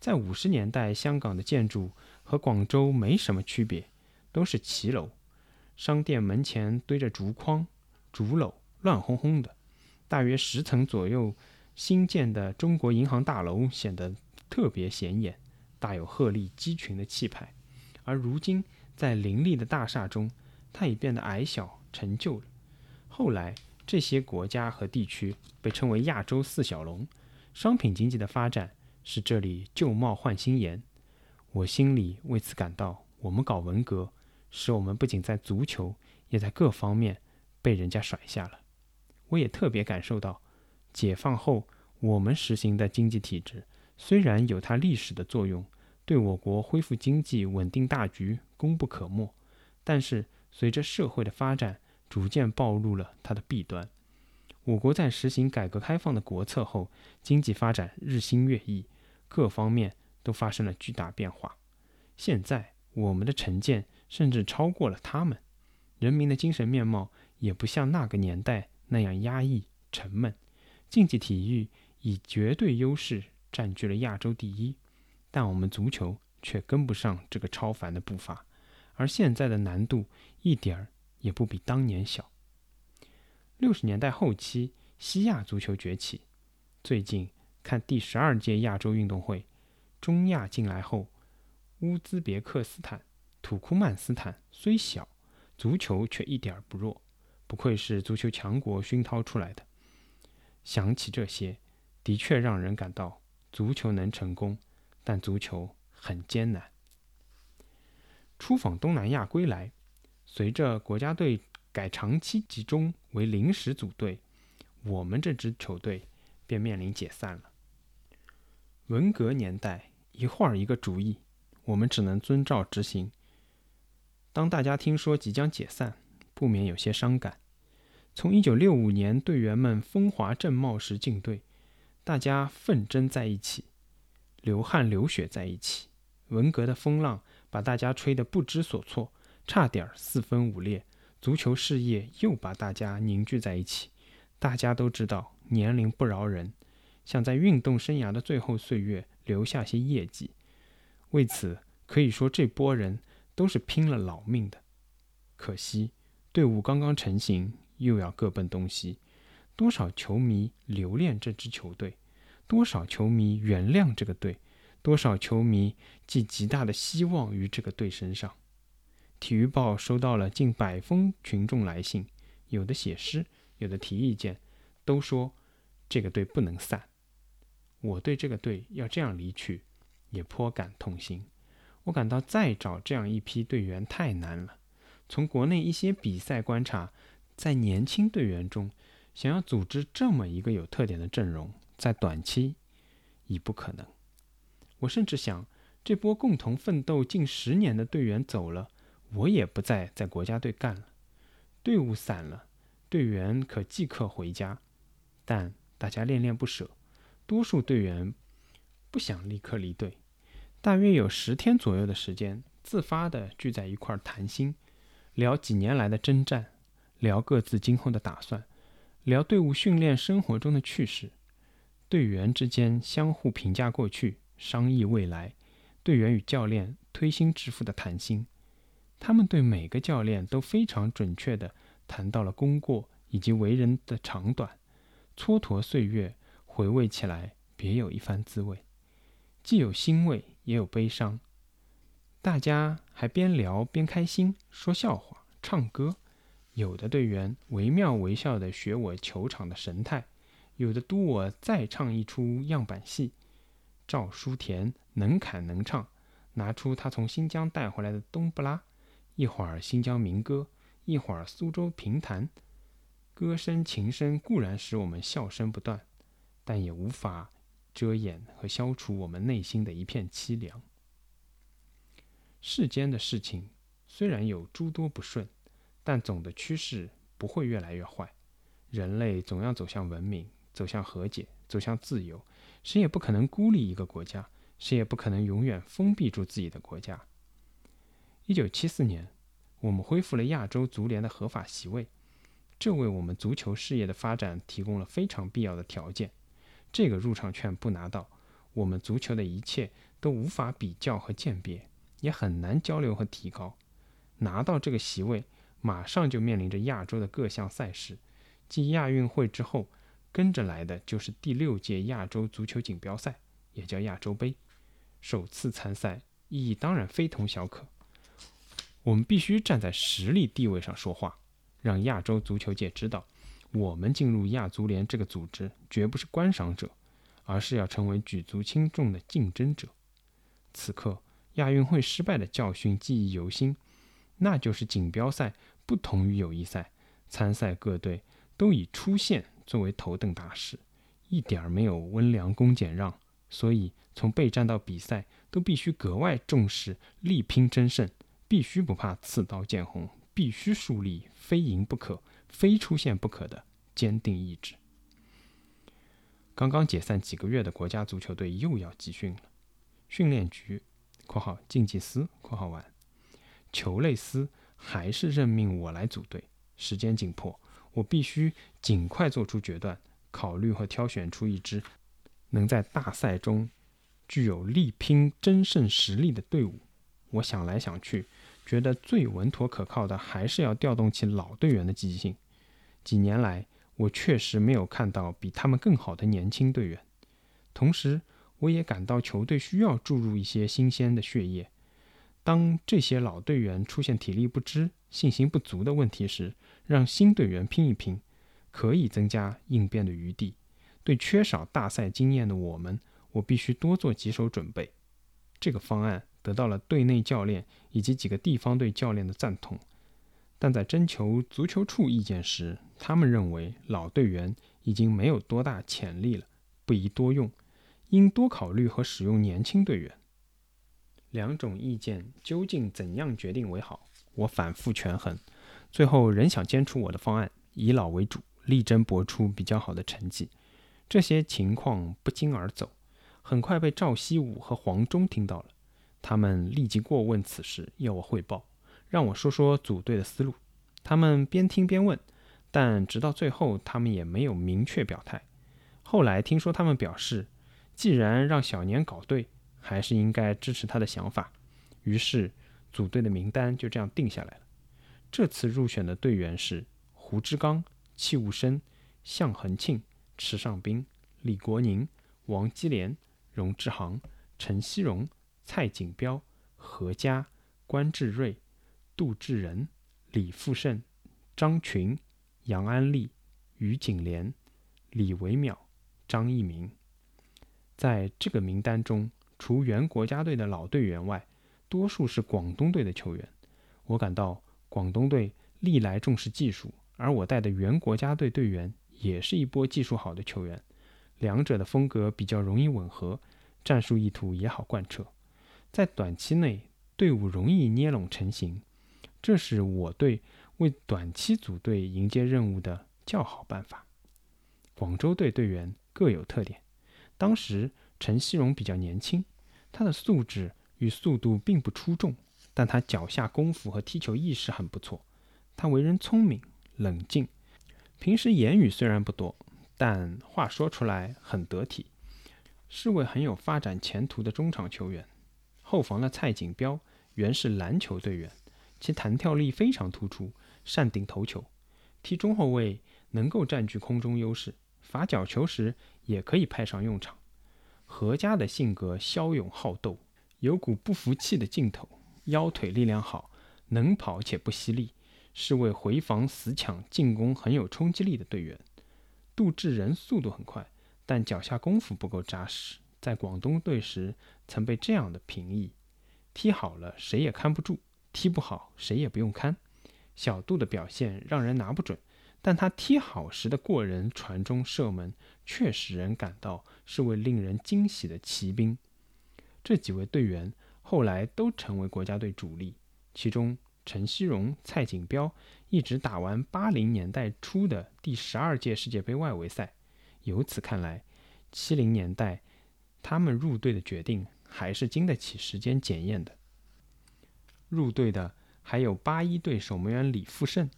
A: 在五十年代，香港的建筑和广州没什么区别，都是骑楼。商店门前堆着竹筐、竹篓，乱哄哄的。大约十层左右新建的中国银行大楼显得特别显眼，大有鹤立鸡群的气派。而如今，在林立的大厦中，它已变得矮小陈旧了。后来，这些国家和地区被称为“亚洲四小龙”。商品经济的发展使这里旧貌换新颜。我心里为此感到，我们搞文革。使我们不仅在足球，也在各方面被人家甩下了。我也特别感受到，解放后我们实行的经济体制虽然有它历史的作用，对我国恢复经济、稳定大局功不可没，但是随着社会的发展，逐渐暴露了它的弊端。我国在实行改革开放的国策后，经济发展日新月异，各方面都发生了巨大变化。现在我们的成见。甚至超过了他们，人民的精神面貌也不像那个年代那样压抑沉闷。竞技体育以绝对优势占据了亚洲第一，但我们足球却跟不上这个超凡的步伐。而现在的难度一点儿也不比当年小。六十年代后期，西亚足球崛起。最近看第十二届亚洲运动会，中亚进来后，乌兹别克斯坦。土库曼斯坦虽小，足球却一点儿不弱，不愧是足球强国熏陶出来的。想起这些，的确让人感到足球能成功，但足球很艰难。出访东南亚归来，随着国家队改长期集中为临时组队，我们这支球队便面临解散了。文革年代，一会儿一个主意，我们只能遵照执行。当大家听说即将解散，不免有些伤感。从1965年队员们风华正茂时进队，大家奋争在一起，流汗流血在一起。文革的风浪把大家吹得不知所措，差点四分五裂。足球事业又把大家凝聚在一起。大家都知道年龄不饶人，想在运动生涯的最后岁月留下些业绩。为此，可以说这波人。都是拼了老命的，可惜队伍刚刚成型，又要各奔东西。多少球迷留恋这支球队，多少球迷原谅这个队，多少球迷寄极大的希望于这个队身上。体育报收到了近百封群众来信，有的写诗，有的提意见，都说这个队不能散。我对这个队要这样离去，也颇感痛心。我感到再找这样一批队员太难了。从国内一些比赛观察，在年轻队员中，想要组织这么一个有特点的阵容，在短期已不可能。我甚至想，这波共同奋斗近十年的队员走了，我也不再在国家队干了。队伍散了，队员可即刻回家，但大家恋恋不舍，多数队员不想立刻离队。大约有十天左右的时间，自发地聚在一块谈心，聊几年来的征战，聊各自今后的打算，聊队伍训练生活中的趣事。队员之间相互评价过去，商议未来。队员与教练推心置腹的谈心，他们对每个教练都非常准确地谈到了功过以及为人的长短，蹉跎岁月，回味起来别有一番滋味，既有欣慰。也有悲伤，大家还边聊边开心，说笑话、唱歌。有的队员惟妙惟肖地学我球场的神态，有的督我再唱一出样板戏。赵书田能侃能唱，拿出他从新疆带回来的冬不拉，一会儿新疆民歌，一会儿苏州评弹，歌声琴声固然使我们笑声不断，但也无法。遮掩和消除我们内心的一片凄凉。世间的事情虽然有诸多不顺，但总的趋势不会越来越坏。人类总要走向文明，走向和解，走向自由。谁也不可能孤立一个国家，谁也不可能永远封闭住自己的国家。一九七四年，我们恢复了亚洲足联的合法席位，这为我们足球事业的发展提供了非常必要的条件。这个入场券不拿到，我们足球的一切都无法比较和鉴别，也很难交流和提高。拿到这个席位，马上就面临着亚洲的各项赛事。继亚运会之后，跟着来的就是第六届亚洲足球锦标赛，也叫亚洲杯。首次参赛，意义当然非同小可。我们必须站在实力地位上说话，让亚洲足球界知道。我们进入亚足联这个组织，绝不是观赏者，而是要成为举足轻重的竞争者。此刻，亚运会失败的教训记忆犹新，那就是锦标赛不同于友谊赛，参赛各队都以出线作为头等大事，一点儿没有温良恭俭让。所以，从备战到比赛，都必须格外重视，力拼争胜，必须不怕刺刀见红，必须树立非赢不可。非出现不可的坚定意志。刚刚解散几个月的国家足球队又要集训了。训练局（括号竞技司）（括号完）球类司还是任命我来组队。时间紧迫，我必须尽快做出决断，考虑和挑选出一支能在大赛中具有力拼争胜实力的队伍。我想来想去。觉得最稳妥可靠的，还是要调动起老队员的积极性。几年来，我确实没有看到比他们更好的年轻队员。同时，我也感到球队需要注入一些新鲜的血液。当这些老队员出现体力不支、信心不足的问题时，让新队员拼一拼，可以增加应变的余地。对缺少大赛经验的我们，我必须多做几手准备。这个方案。得到了队内教练以及几个地方队教练的赞同，但在征求足球处意见时，他们认为老队员已经没有多大潜力了，不宜多用，应多考虑和使用年轻队员。两种意见究竟怎样决定为好？我反复权衡，最后仍想坚持我的方案，以老为主，力争搏出比较好的成绩。这些情况不胫而走，很快被赵希武和黄忠听到了。他们立即过问此事，要我汇报，让我说说组队的思路。他们边听边问，但直到最后，他们也没有明确表态。后来听说他们表示，既然让小年搞队，还是应该支持他的想法。于是，组队的名单就这样定下来了。这次入选的队员是胡志刚、戚务生、向恒庆、池尚斌、李国宁、王基连、荣志航、陈希荣。蔡锦标、何佳、关志瑞、杜志仁、李富胜、张群、杨安利、于景莲、李维淼、张一鸣。在这个名单中，除原国家队的老队员外，多数是广东队的球员。我感到广东队历来重视技术，而我带的原国家队队员也是一波技术好的球员，两者的风格比较容易吻合，战术意图也好贯彻，在短期内队伍容易捏拢成型。这是我队为短期组队迎接任务的较好办法。广州队队员各有特点。当时陈锡荣比较年轻，他的素质与速度并不出众，但他脚下功夫和踢球意识很不错。他为人聪明冷静，平时言语虽然不多，但话说出来很得体，是位很有发展前途的中场球员。后防的蔡锦标原是篮球队员，其弹跳力非常突出，善顶头球，踢中后卫能够占据空中优势，罚角球时。也可以派上用场。何家的性格骁勇好斗，有股不服气的劲头，腰腿力量好，能跑且不犀利，是位回防死抢、进攻很有冲击力的队员。杜志仁速度很快，但脚下功夫不够扎实，在广东队时曾被这样的评议：踢好了谁也看不住，踢不好谁也不用看。小杜的表现让人拿不准。但他踢好时的过人传中射门，却使人感到是位令人惊喜的奇兵。这几位队员后来都成为国家队主力，其中陈锡荣、蔡锦标一直打完八零年代初的第十二届世界杯外围赛。由此看来，七零年代他们入队的决定还是经得起时间检验的。入队的还有八一队守门员李富胜。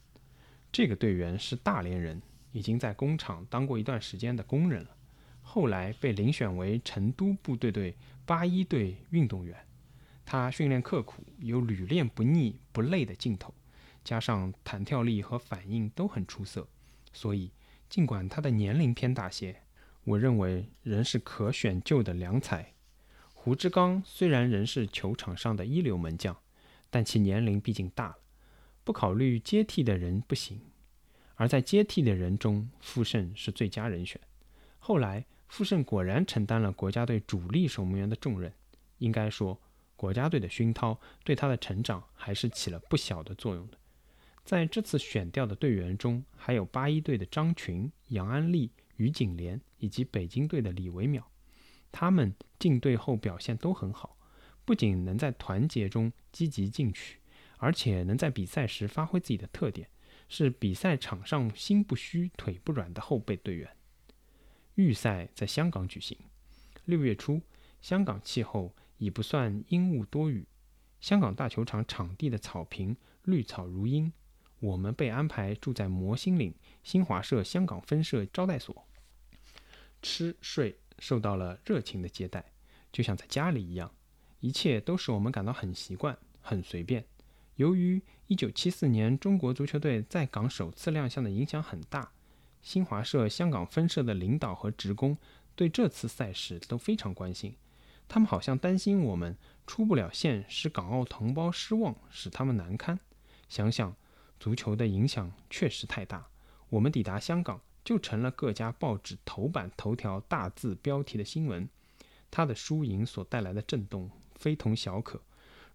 A: 这个队员是大连人，已经在工厂当过一段时间的工人了，后来被遴选为成都部队队八一队运动员。他训练刻苦，有屡练不腻不累的劲头，加上弹跳力和反应都很出色，所以尽管他的年龄偏大些，我认为仍是可选就的良才。胡志刚虽然仍是球场上的一流门将，但其年龄毕竟大了。不考虑接替的人不行，而在接替的人中，傅盛是最佳人选。后来，傅盛果然承担了国家队主力守门员的重任。应该说，国家队的熏陶对他的成长还是起了不小的作用的。在这次选调的队员中，还有八一队的张群、杨安利、于景莲以及北京队的李维淼。他们进队后表现都很好，不仅能在团结中积极进取。而且能在比赛时发挥自己的特点，是比赛场上心不虚、腿不软的后备队员。预赛在香港举行，六月初，香港气候已不算阴雾多雨，香港大球场场地的草坪绿草如茵。我们被安排住在摩星岭新华社香港分社招待所，吃睡受到了热情的接待，就像在家里一样，一切都使我们感到很习惯、很随便。由于1974年中国足球队在港首次亮相的影响很大，新华社香港分社的领导和职工对这次赛事都非常关心。他们好像担心我们出不了线，使港澳同胞失望，使他们难堪。想想足球的影响确实太大，我们抵达香港就成了各家报纸头版头条大字标题的新闻。它的输赢所带来的震动非同小可。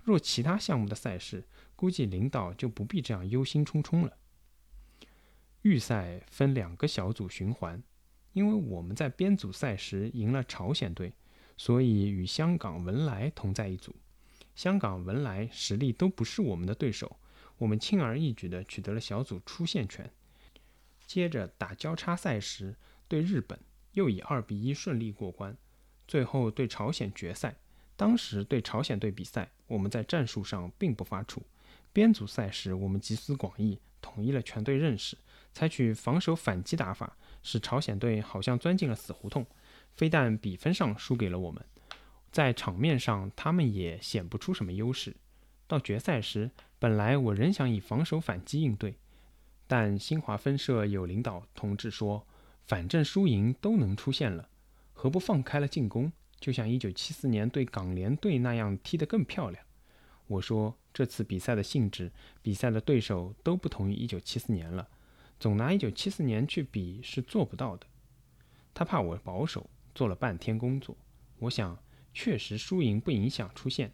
A: 若其他项目的赛事，估计领导就不必这样忧心忡忡了。预赛分两个小组循环，因为我们在编组赛时赢了朝鲜队，所以与香港文莱同在一组。香港文莱实力都不是我们的对手，我们轻而易举地取得了小组出线权。接着打交叉赛时对日本，又以二比一顺利过关。最后对朝鲜决赛，当时对朝鲜队比赛，我们在战术上并不发怵。编组赛时，我们集思广益，统一了全队认识，采取防守反击打法，使朝鲜队好像钻进了死胡同。非但比分上输给了我们，在场面上他们也显不出什么优势。到决赛时，本来我仍想以防守反击应对，但新华分社有领导同志说，反正输赢都能出现了，何不放开了进攻，就像1974年对港联队那样踢得更漂亮？我说。这次比赛的性质、比赛的对手都不同于1974年了。总拿1974年去比是做不到的。他怕我保守，做了半天工作。我想，确实输赢不影响出线，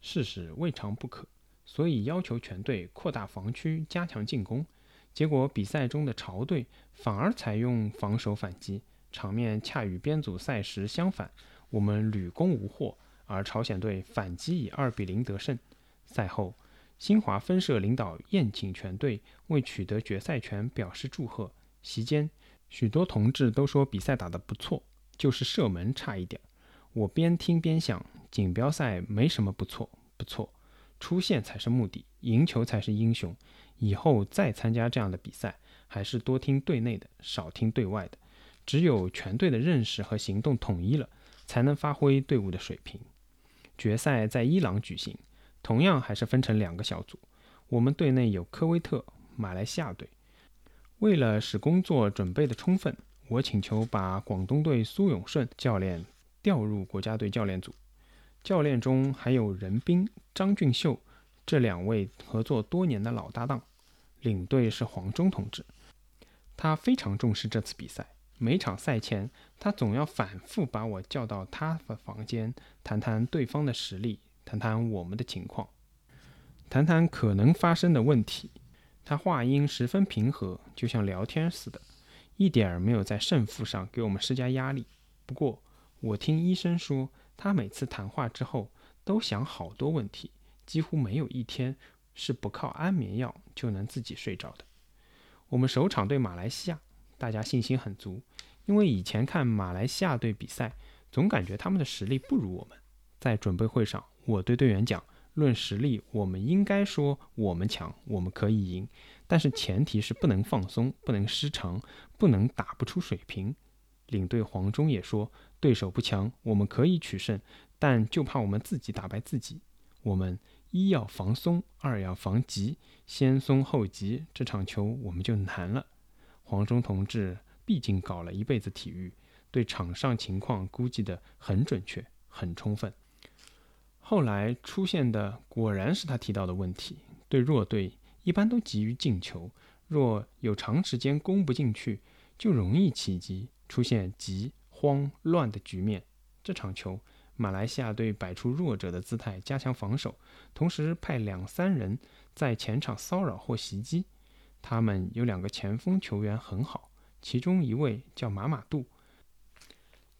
A: 事实未尝不可，所以要求全队扩大防区，加强进攻。结果比赛中的潮队反而采用防守反击，场面恰与编组赛时相反。我们屡攻无获，而朝鲜队反击以二比零得胜。赛后，新华分社领导宴请全队，为取得决赛权表示祝贺。席间，许多同志都说比赛打得不错，就是射门差一点。我边听边想，锦标赛没什么不错，不错，出线才是目的，赢球才是英雄。以后再参加这样的比赛，还是多听队内的，少听队外的。只有全队的认识和行动统一了，才能发挥队伍的水平。决赛在伊朗举行，同样还是分成两个小组。我们队内有科威特、马来西亚队。为了使工作准备的充分，我请求把广东队苏永顺教练调入国家队教练组。教练中还有任斌、张俊秀。这两位合作多年的老搭档，领队是黄忠同志，他非常重视这次比赛。每场赛前，他总要反复把我叫到他的房间，谈谈对方的实力，谈谈我们的情况，谈谈可能发生的问题。他话音十分平和，就像聊天似的，一点儿没有在胜负上给我们施加压力。不过，我听医生说，他每次谈话之后都想好多问题。几乎没有一天是不靠安眠药就能自己睡着的。我们首场对马来西亚，大家信心很足，因为以前看马来西亚队比赛，总感觉他们的实力不如我们。在准备会上，我对队员讲：论实力，我们应该说我们强，我们可以赢，但是前提是不能放松，不能失常，不能打不出水平。领队黄忠也说：对手不强，我们可以取胜，但就怕我们自己打败自己。我们。一要防松，二要防急，先松后急，这场球我们就难了。黄忠同志毕竟搞了一辈子体育，对场上情况估计的很准确、很充分。后来出现的果然是他提到的问题：对弱队一般都急于进球，若有长时间攻不进去，就容易起急，出现急、慌、乱的局面。这场球。马来西亚队摆出弱者的姿态，加强防守，同时派两三人在前场骚扰或袭击。他们有两个前锋球员很好，其中一位叫马马杜，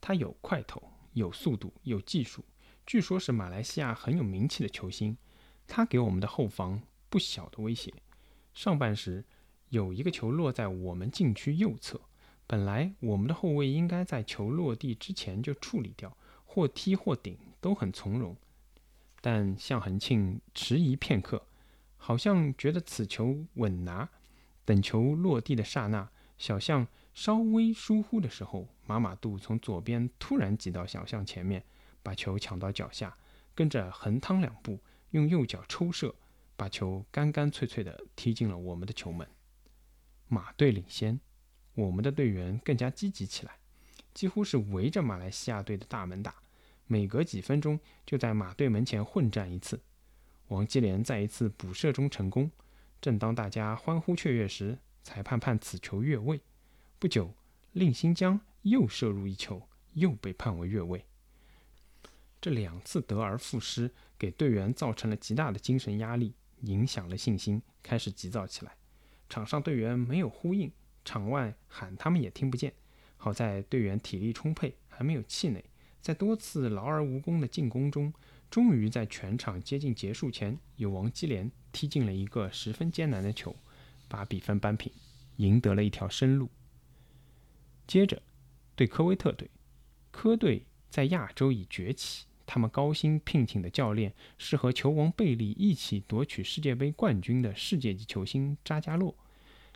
A: 他有块头、有速度、有技术，据说是马来西亚很有名气的球星。他给我们的后防不小的威胁。上半时有一个球落在我们禁区右侧，本来我们的后卫应该在球落地之前就处理掉。或踢或顶都很从容，但向恒庆迟疑片刻，好像觉得此球稳拿。等球落地的刹那，小象稍微疏忽的时候，马马杜从左边突然挤到小象前面，把球抢到脚下，跟着横趟两步，用右脚抽射，把球干干脆脆地踢进了我们的球门。马队领先，我们的队员更加积极起来，几乎是围着马来西亚队的大门打。每隔几分钟就在马队门前混战一次，王继连在一次补射中成功。正当大家欢呼雀跃时，裁判判此球越位。不久，令新疆又射入一球，又被判为越位。这两次得而复失，给队员造成了极大的精神压力，影响了信心，开始急躁起来。场上队员没有呼应，场外喊他们也听不见。好在队员体力充沛，还没有气馁。在多次劳而无功的进攻中，终于在全场接近结束前，有王基连踢进了一个十分艰难的球，把比分扳平，赢得了一条生路。接着对科威特队，科队在亚洲已崛起，他们高薪聘请的教练是和球王贝利一起夺取世界杯冠军的世界级球星扎加洛。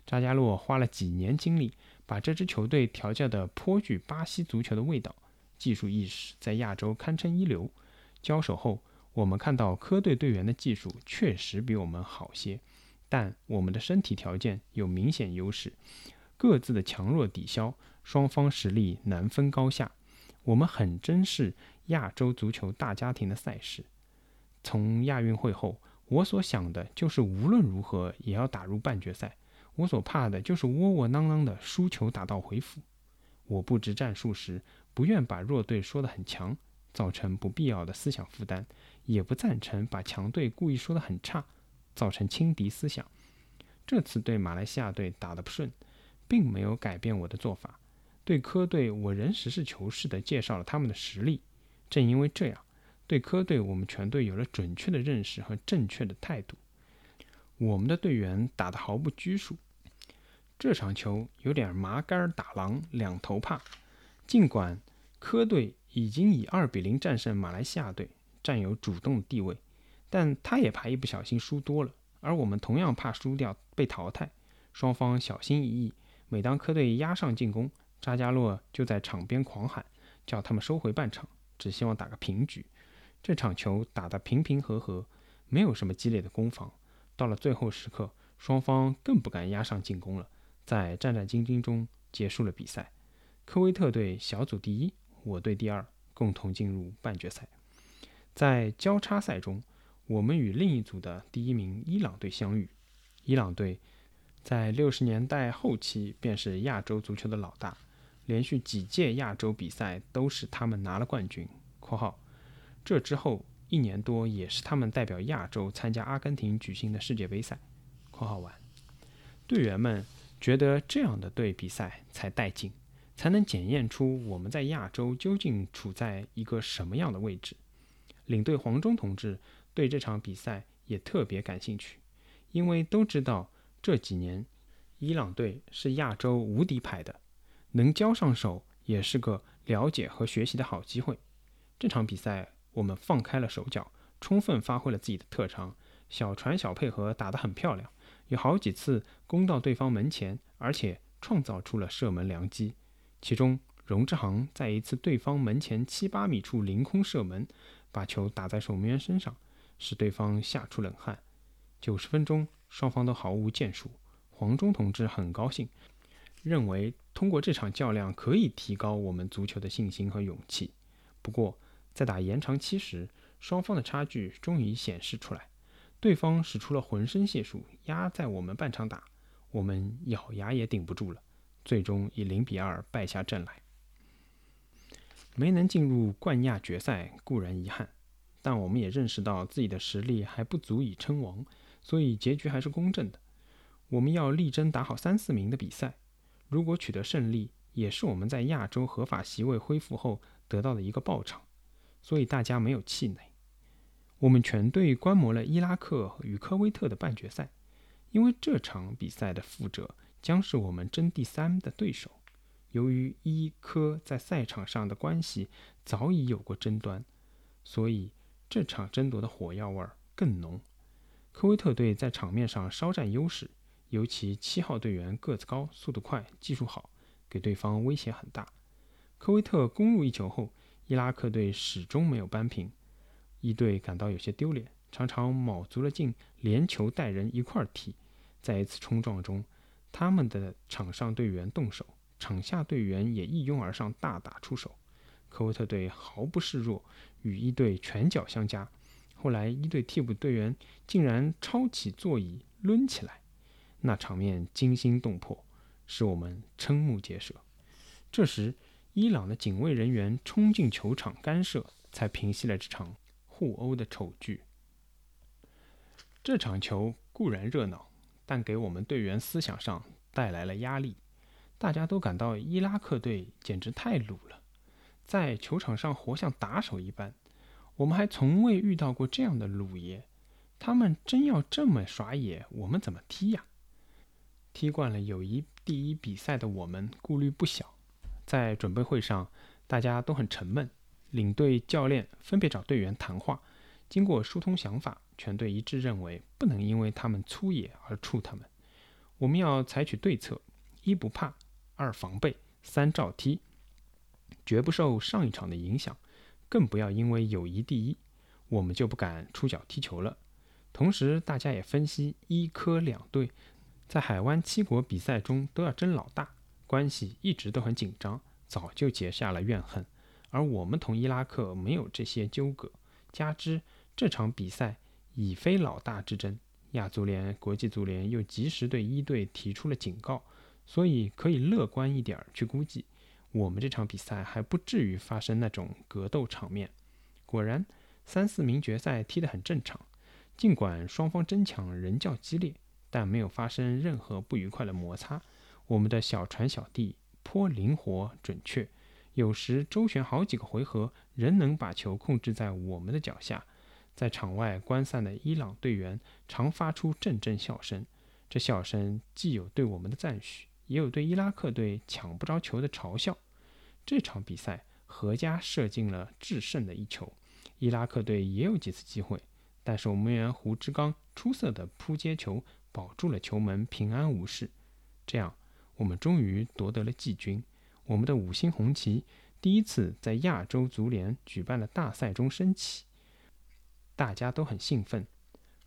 A: 扎加洛花了几年精力，把这支球队调教的颇具巴西足球的味道。技术意识在亚洲堪称一流。交手后，我们看到科队队员的技术确实比我们好些，但我们的身体条件有明显优势，各自的强弱抵消，双方实力难分高下。我们很珍视亚洲足球大家庭的赛事。从亚运会后，我所想的就是无论如何也要打入半决赛。我所怕的就是窝窝囊囊的输球打道回府。我布置战术时，不愿把弱队说得很强，造成不必要的思想负担；也不赞成把强队故意说得很差，造成轻敌思想。这次对马来西亚队打得不顺，并没有改变我的做法。对科队，我仍实事求是地介绍了他们的实力。正因为这样，对科队我们全队有了准确的认识和正确的态度。我们的队员打得毫不拘束。这场球有点麻杆打狼，两头怕。尽管科队已经以二比零战胜马来西亚队，占有主动地位，但他也怕一不小心输多了，而我们同样怕输掉被淘汰。双方小心翼翼。每当科队压上进攻，扎加洛就在场边狂喊，叫他们收回半场，只希望打个平局。这场球打得平平和和，没有什么激烈的攻防。到了最后时刻，双方更不敢压上进攻了。在战战兢兢中结束了比赛，科威特队小组第一，我队第二，共同进入半决赛。在交叉赛中，我们与另一组的第一名伊朗队相遇。伊朗队在六十年代后期便是亚洲足球的老大，连续几届亚洲比赛都是他们拿了冠军。（括号）这之后一年多也是他们代表亚洲参加阿根廷举行的世界杯赛。（括号完）队员们。觉得这样的队比赛才带劲，才能检验出我们在亚洲究竟处在一个什么样的位置。领队黄忠同志对这场比赛也特别感兴趣，因为都知道这几年伊朗队是亚洲无敌牌的，能交上手也是个了解和学习的好机会。这场比赛我们放开了手脚，充分发挥了自己的特长，小传小配合打得很漂亮。有好几次攻到对方门前，而且创造出了射门良机。其中，荣志航在一次对方门前七八米处凌空射门，把球打在守门员身上，使对方吓出冷汗。九十分钟，双方都毫无建树。黄忠同志很高兴，认为通过这场较量可以提高我们足球的信心和勇气。不过，在打延长期时，双方的差距终于显示出来。对方使出了浑身解数压在我们半场打，我们咬牙也顶不住了，最终以零比二败下阵来。没能进入冠亚决赛固然遗憾，但我们也认识到自己的实力还不足以称王，所以结局还是公正的。我们要力争打好三四名的比赛，如果取得胜利，也是我们在亚洲合法席位恢复后得到的一个报偿，所以大家没有气馁。我们全队观摩了伊拉克与科威特的半决赛，因为这场比赛的负者将是我们争第三的对手。由于伊科在赛场上的关系早已有过争端，所以这场争夺的火药味更浓。科威特队在场面上稍占优势，尤其七号队员个子高、速度快、技术好，给对方威胁很大。科威特攻入一球后，伊拉克队始终没有扳平。一队感到有些丢脸，常常卯足了劲，连球带人一块踢。在一次冲撞中，他们的场上队员动手，场下队员也一拥而上，大打出手。科威特队毫不示弱，与一队拳脚相加。后来，一队替补队员竟然抄起座椅抡起来，那场面惊心动魄，使我们瞠目结舌。这时，伊朗的警卫人员冲进球场干涉，才平息了这场。互殴的丑剧。这场球固然热闹，但给我们队员思想上带来了压力。大家都感到伊拉克队简直太鲁了，在球场上活像打手一般。我们还从未遇到过这样的鲁爷。他们真要这么耍野，我们怎么踢呀？踢惯了友谊第一比赛的我们顾虑不小。在准备会上，大家都很沉闷。领队、教练分别找队员谈话，经过疏通想法，全队一致认为不能因为他们粗野而处他们。我们要采取对策：一不怕，二防备，三照踢，绝不受上一场的影响，更不要因为友谊第一，我们就不敢出脚踢球了。同时，大家也分析一科两队在海湾七国比赛中都要争老大，关系一直都很紧张，早就结下了怨恨。而我们同伊拉克没有这些纠葛，加之这场比赛已非老大之争。亚足联、国际足联又及时对一队提出了警告，所以可以乐观一点去估计，我们这场比赛还不至于发生那种格斗场面。果然，三四名决赛踢得很正常，尽管双方争抢仍较激烈，但没有发生任何不愉快的摩擦。我们的小传小递颇灵活准确，有时周旋好几个回合，仍能把球控制在我们的脚下。在场外观散的伊朗队员常发出阵阵笑声，这笑声既有对我们的赞许，也有对伊拉克队抢不着球的嘲笑。这场比赛，何家射进了制胜的一球，伊拉克队也有几次机会，但是我们员胡志刚出色的扑接球，保住了球门，平安无事。这样，我们终于夺得了季军，我们的五星红旗第一次在亚洲足联举办的大赛中升起。大家都很兴奋，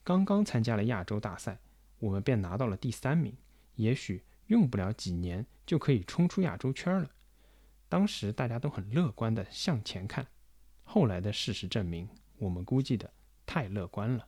A: 刚刚参加了亚洲大赛，我们便拿到了第三名，也许用不了几年就可以冲出亚洲圈了。当时大家都很乐观地向前看，后来的事实证明，我们估计的太乐观了。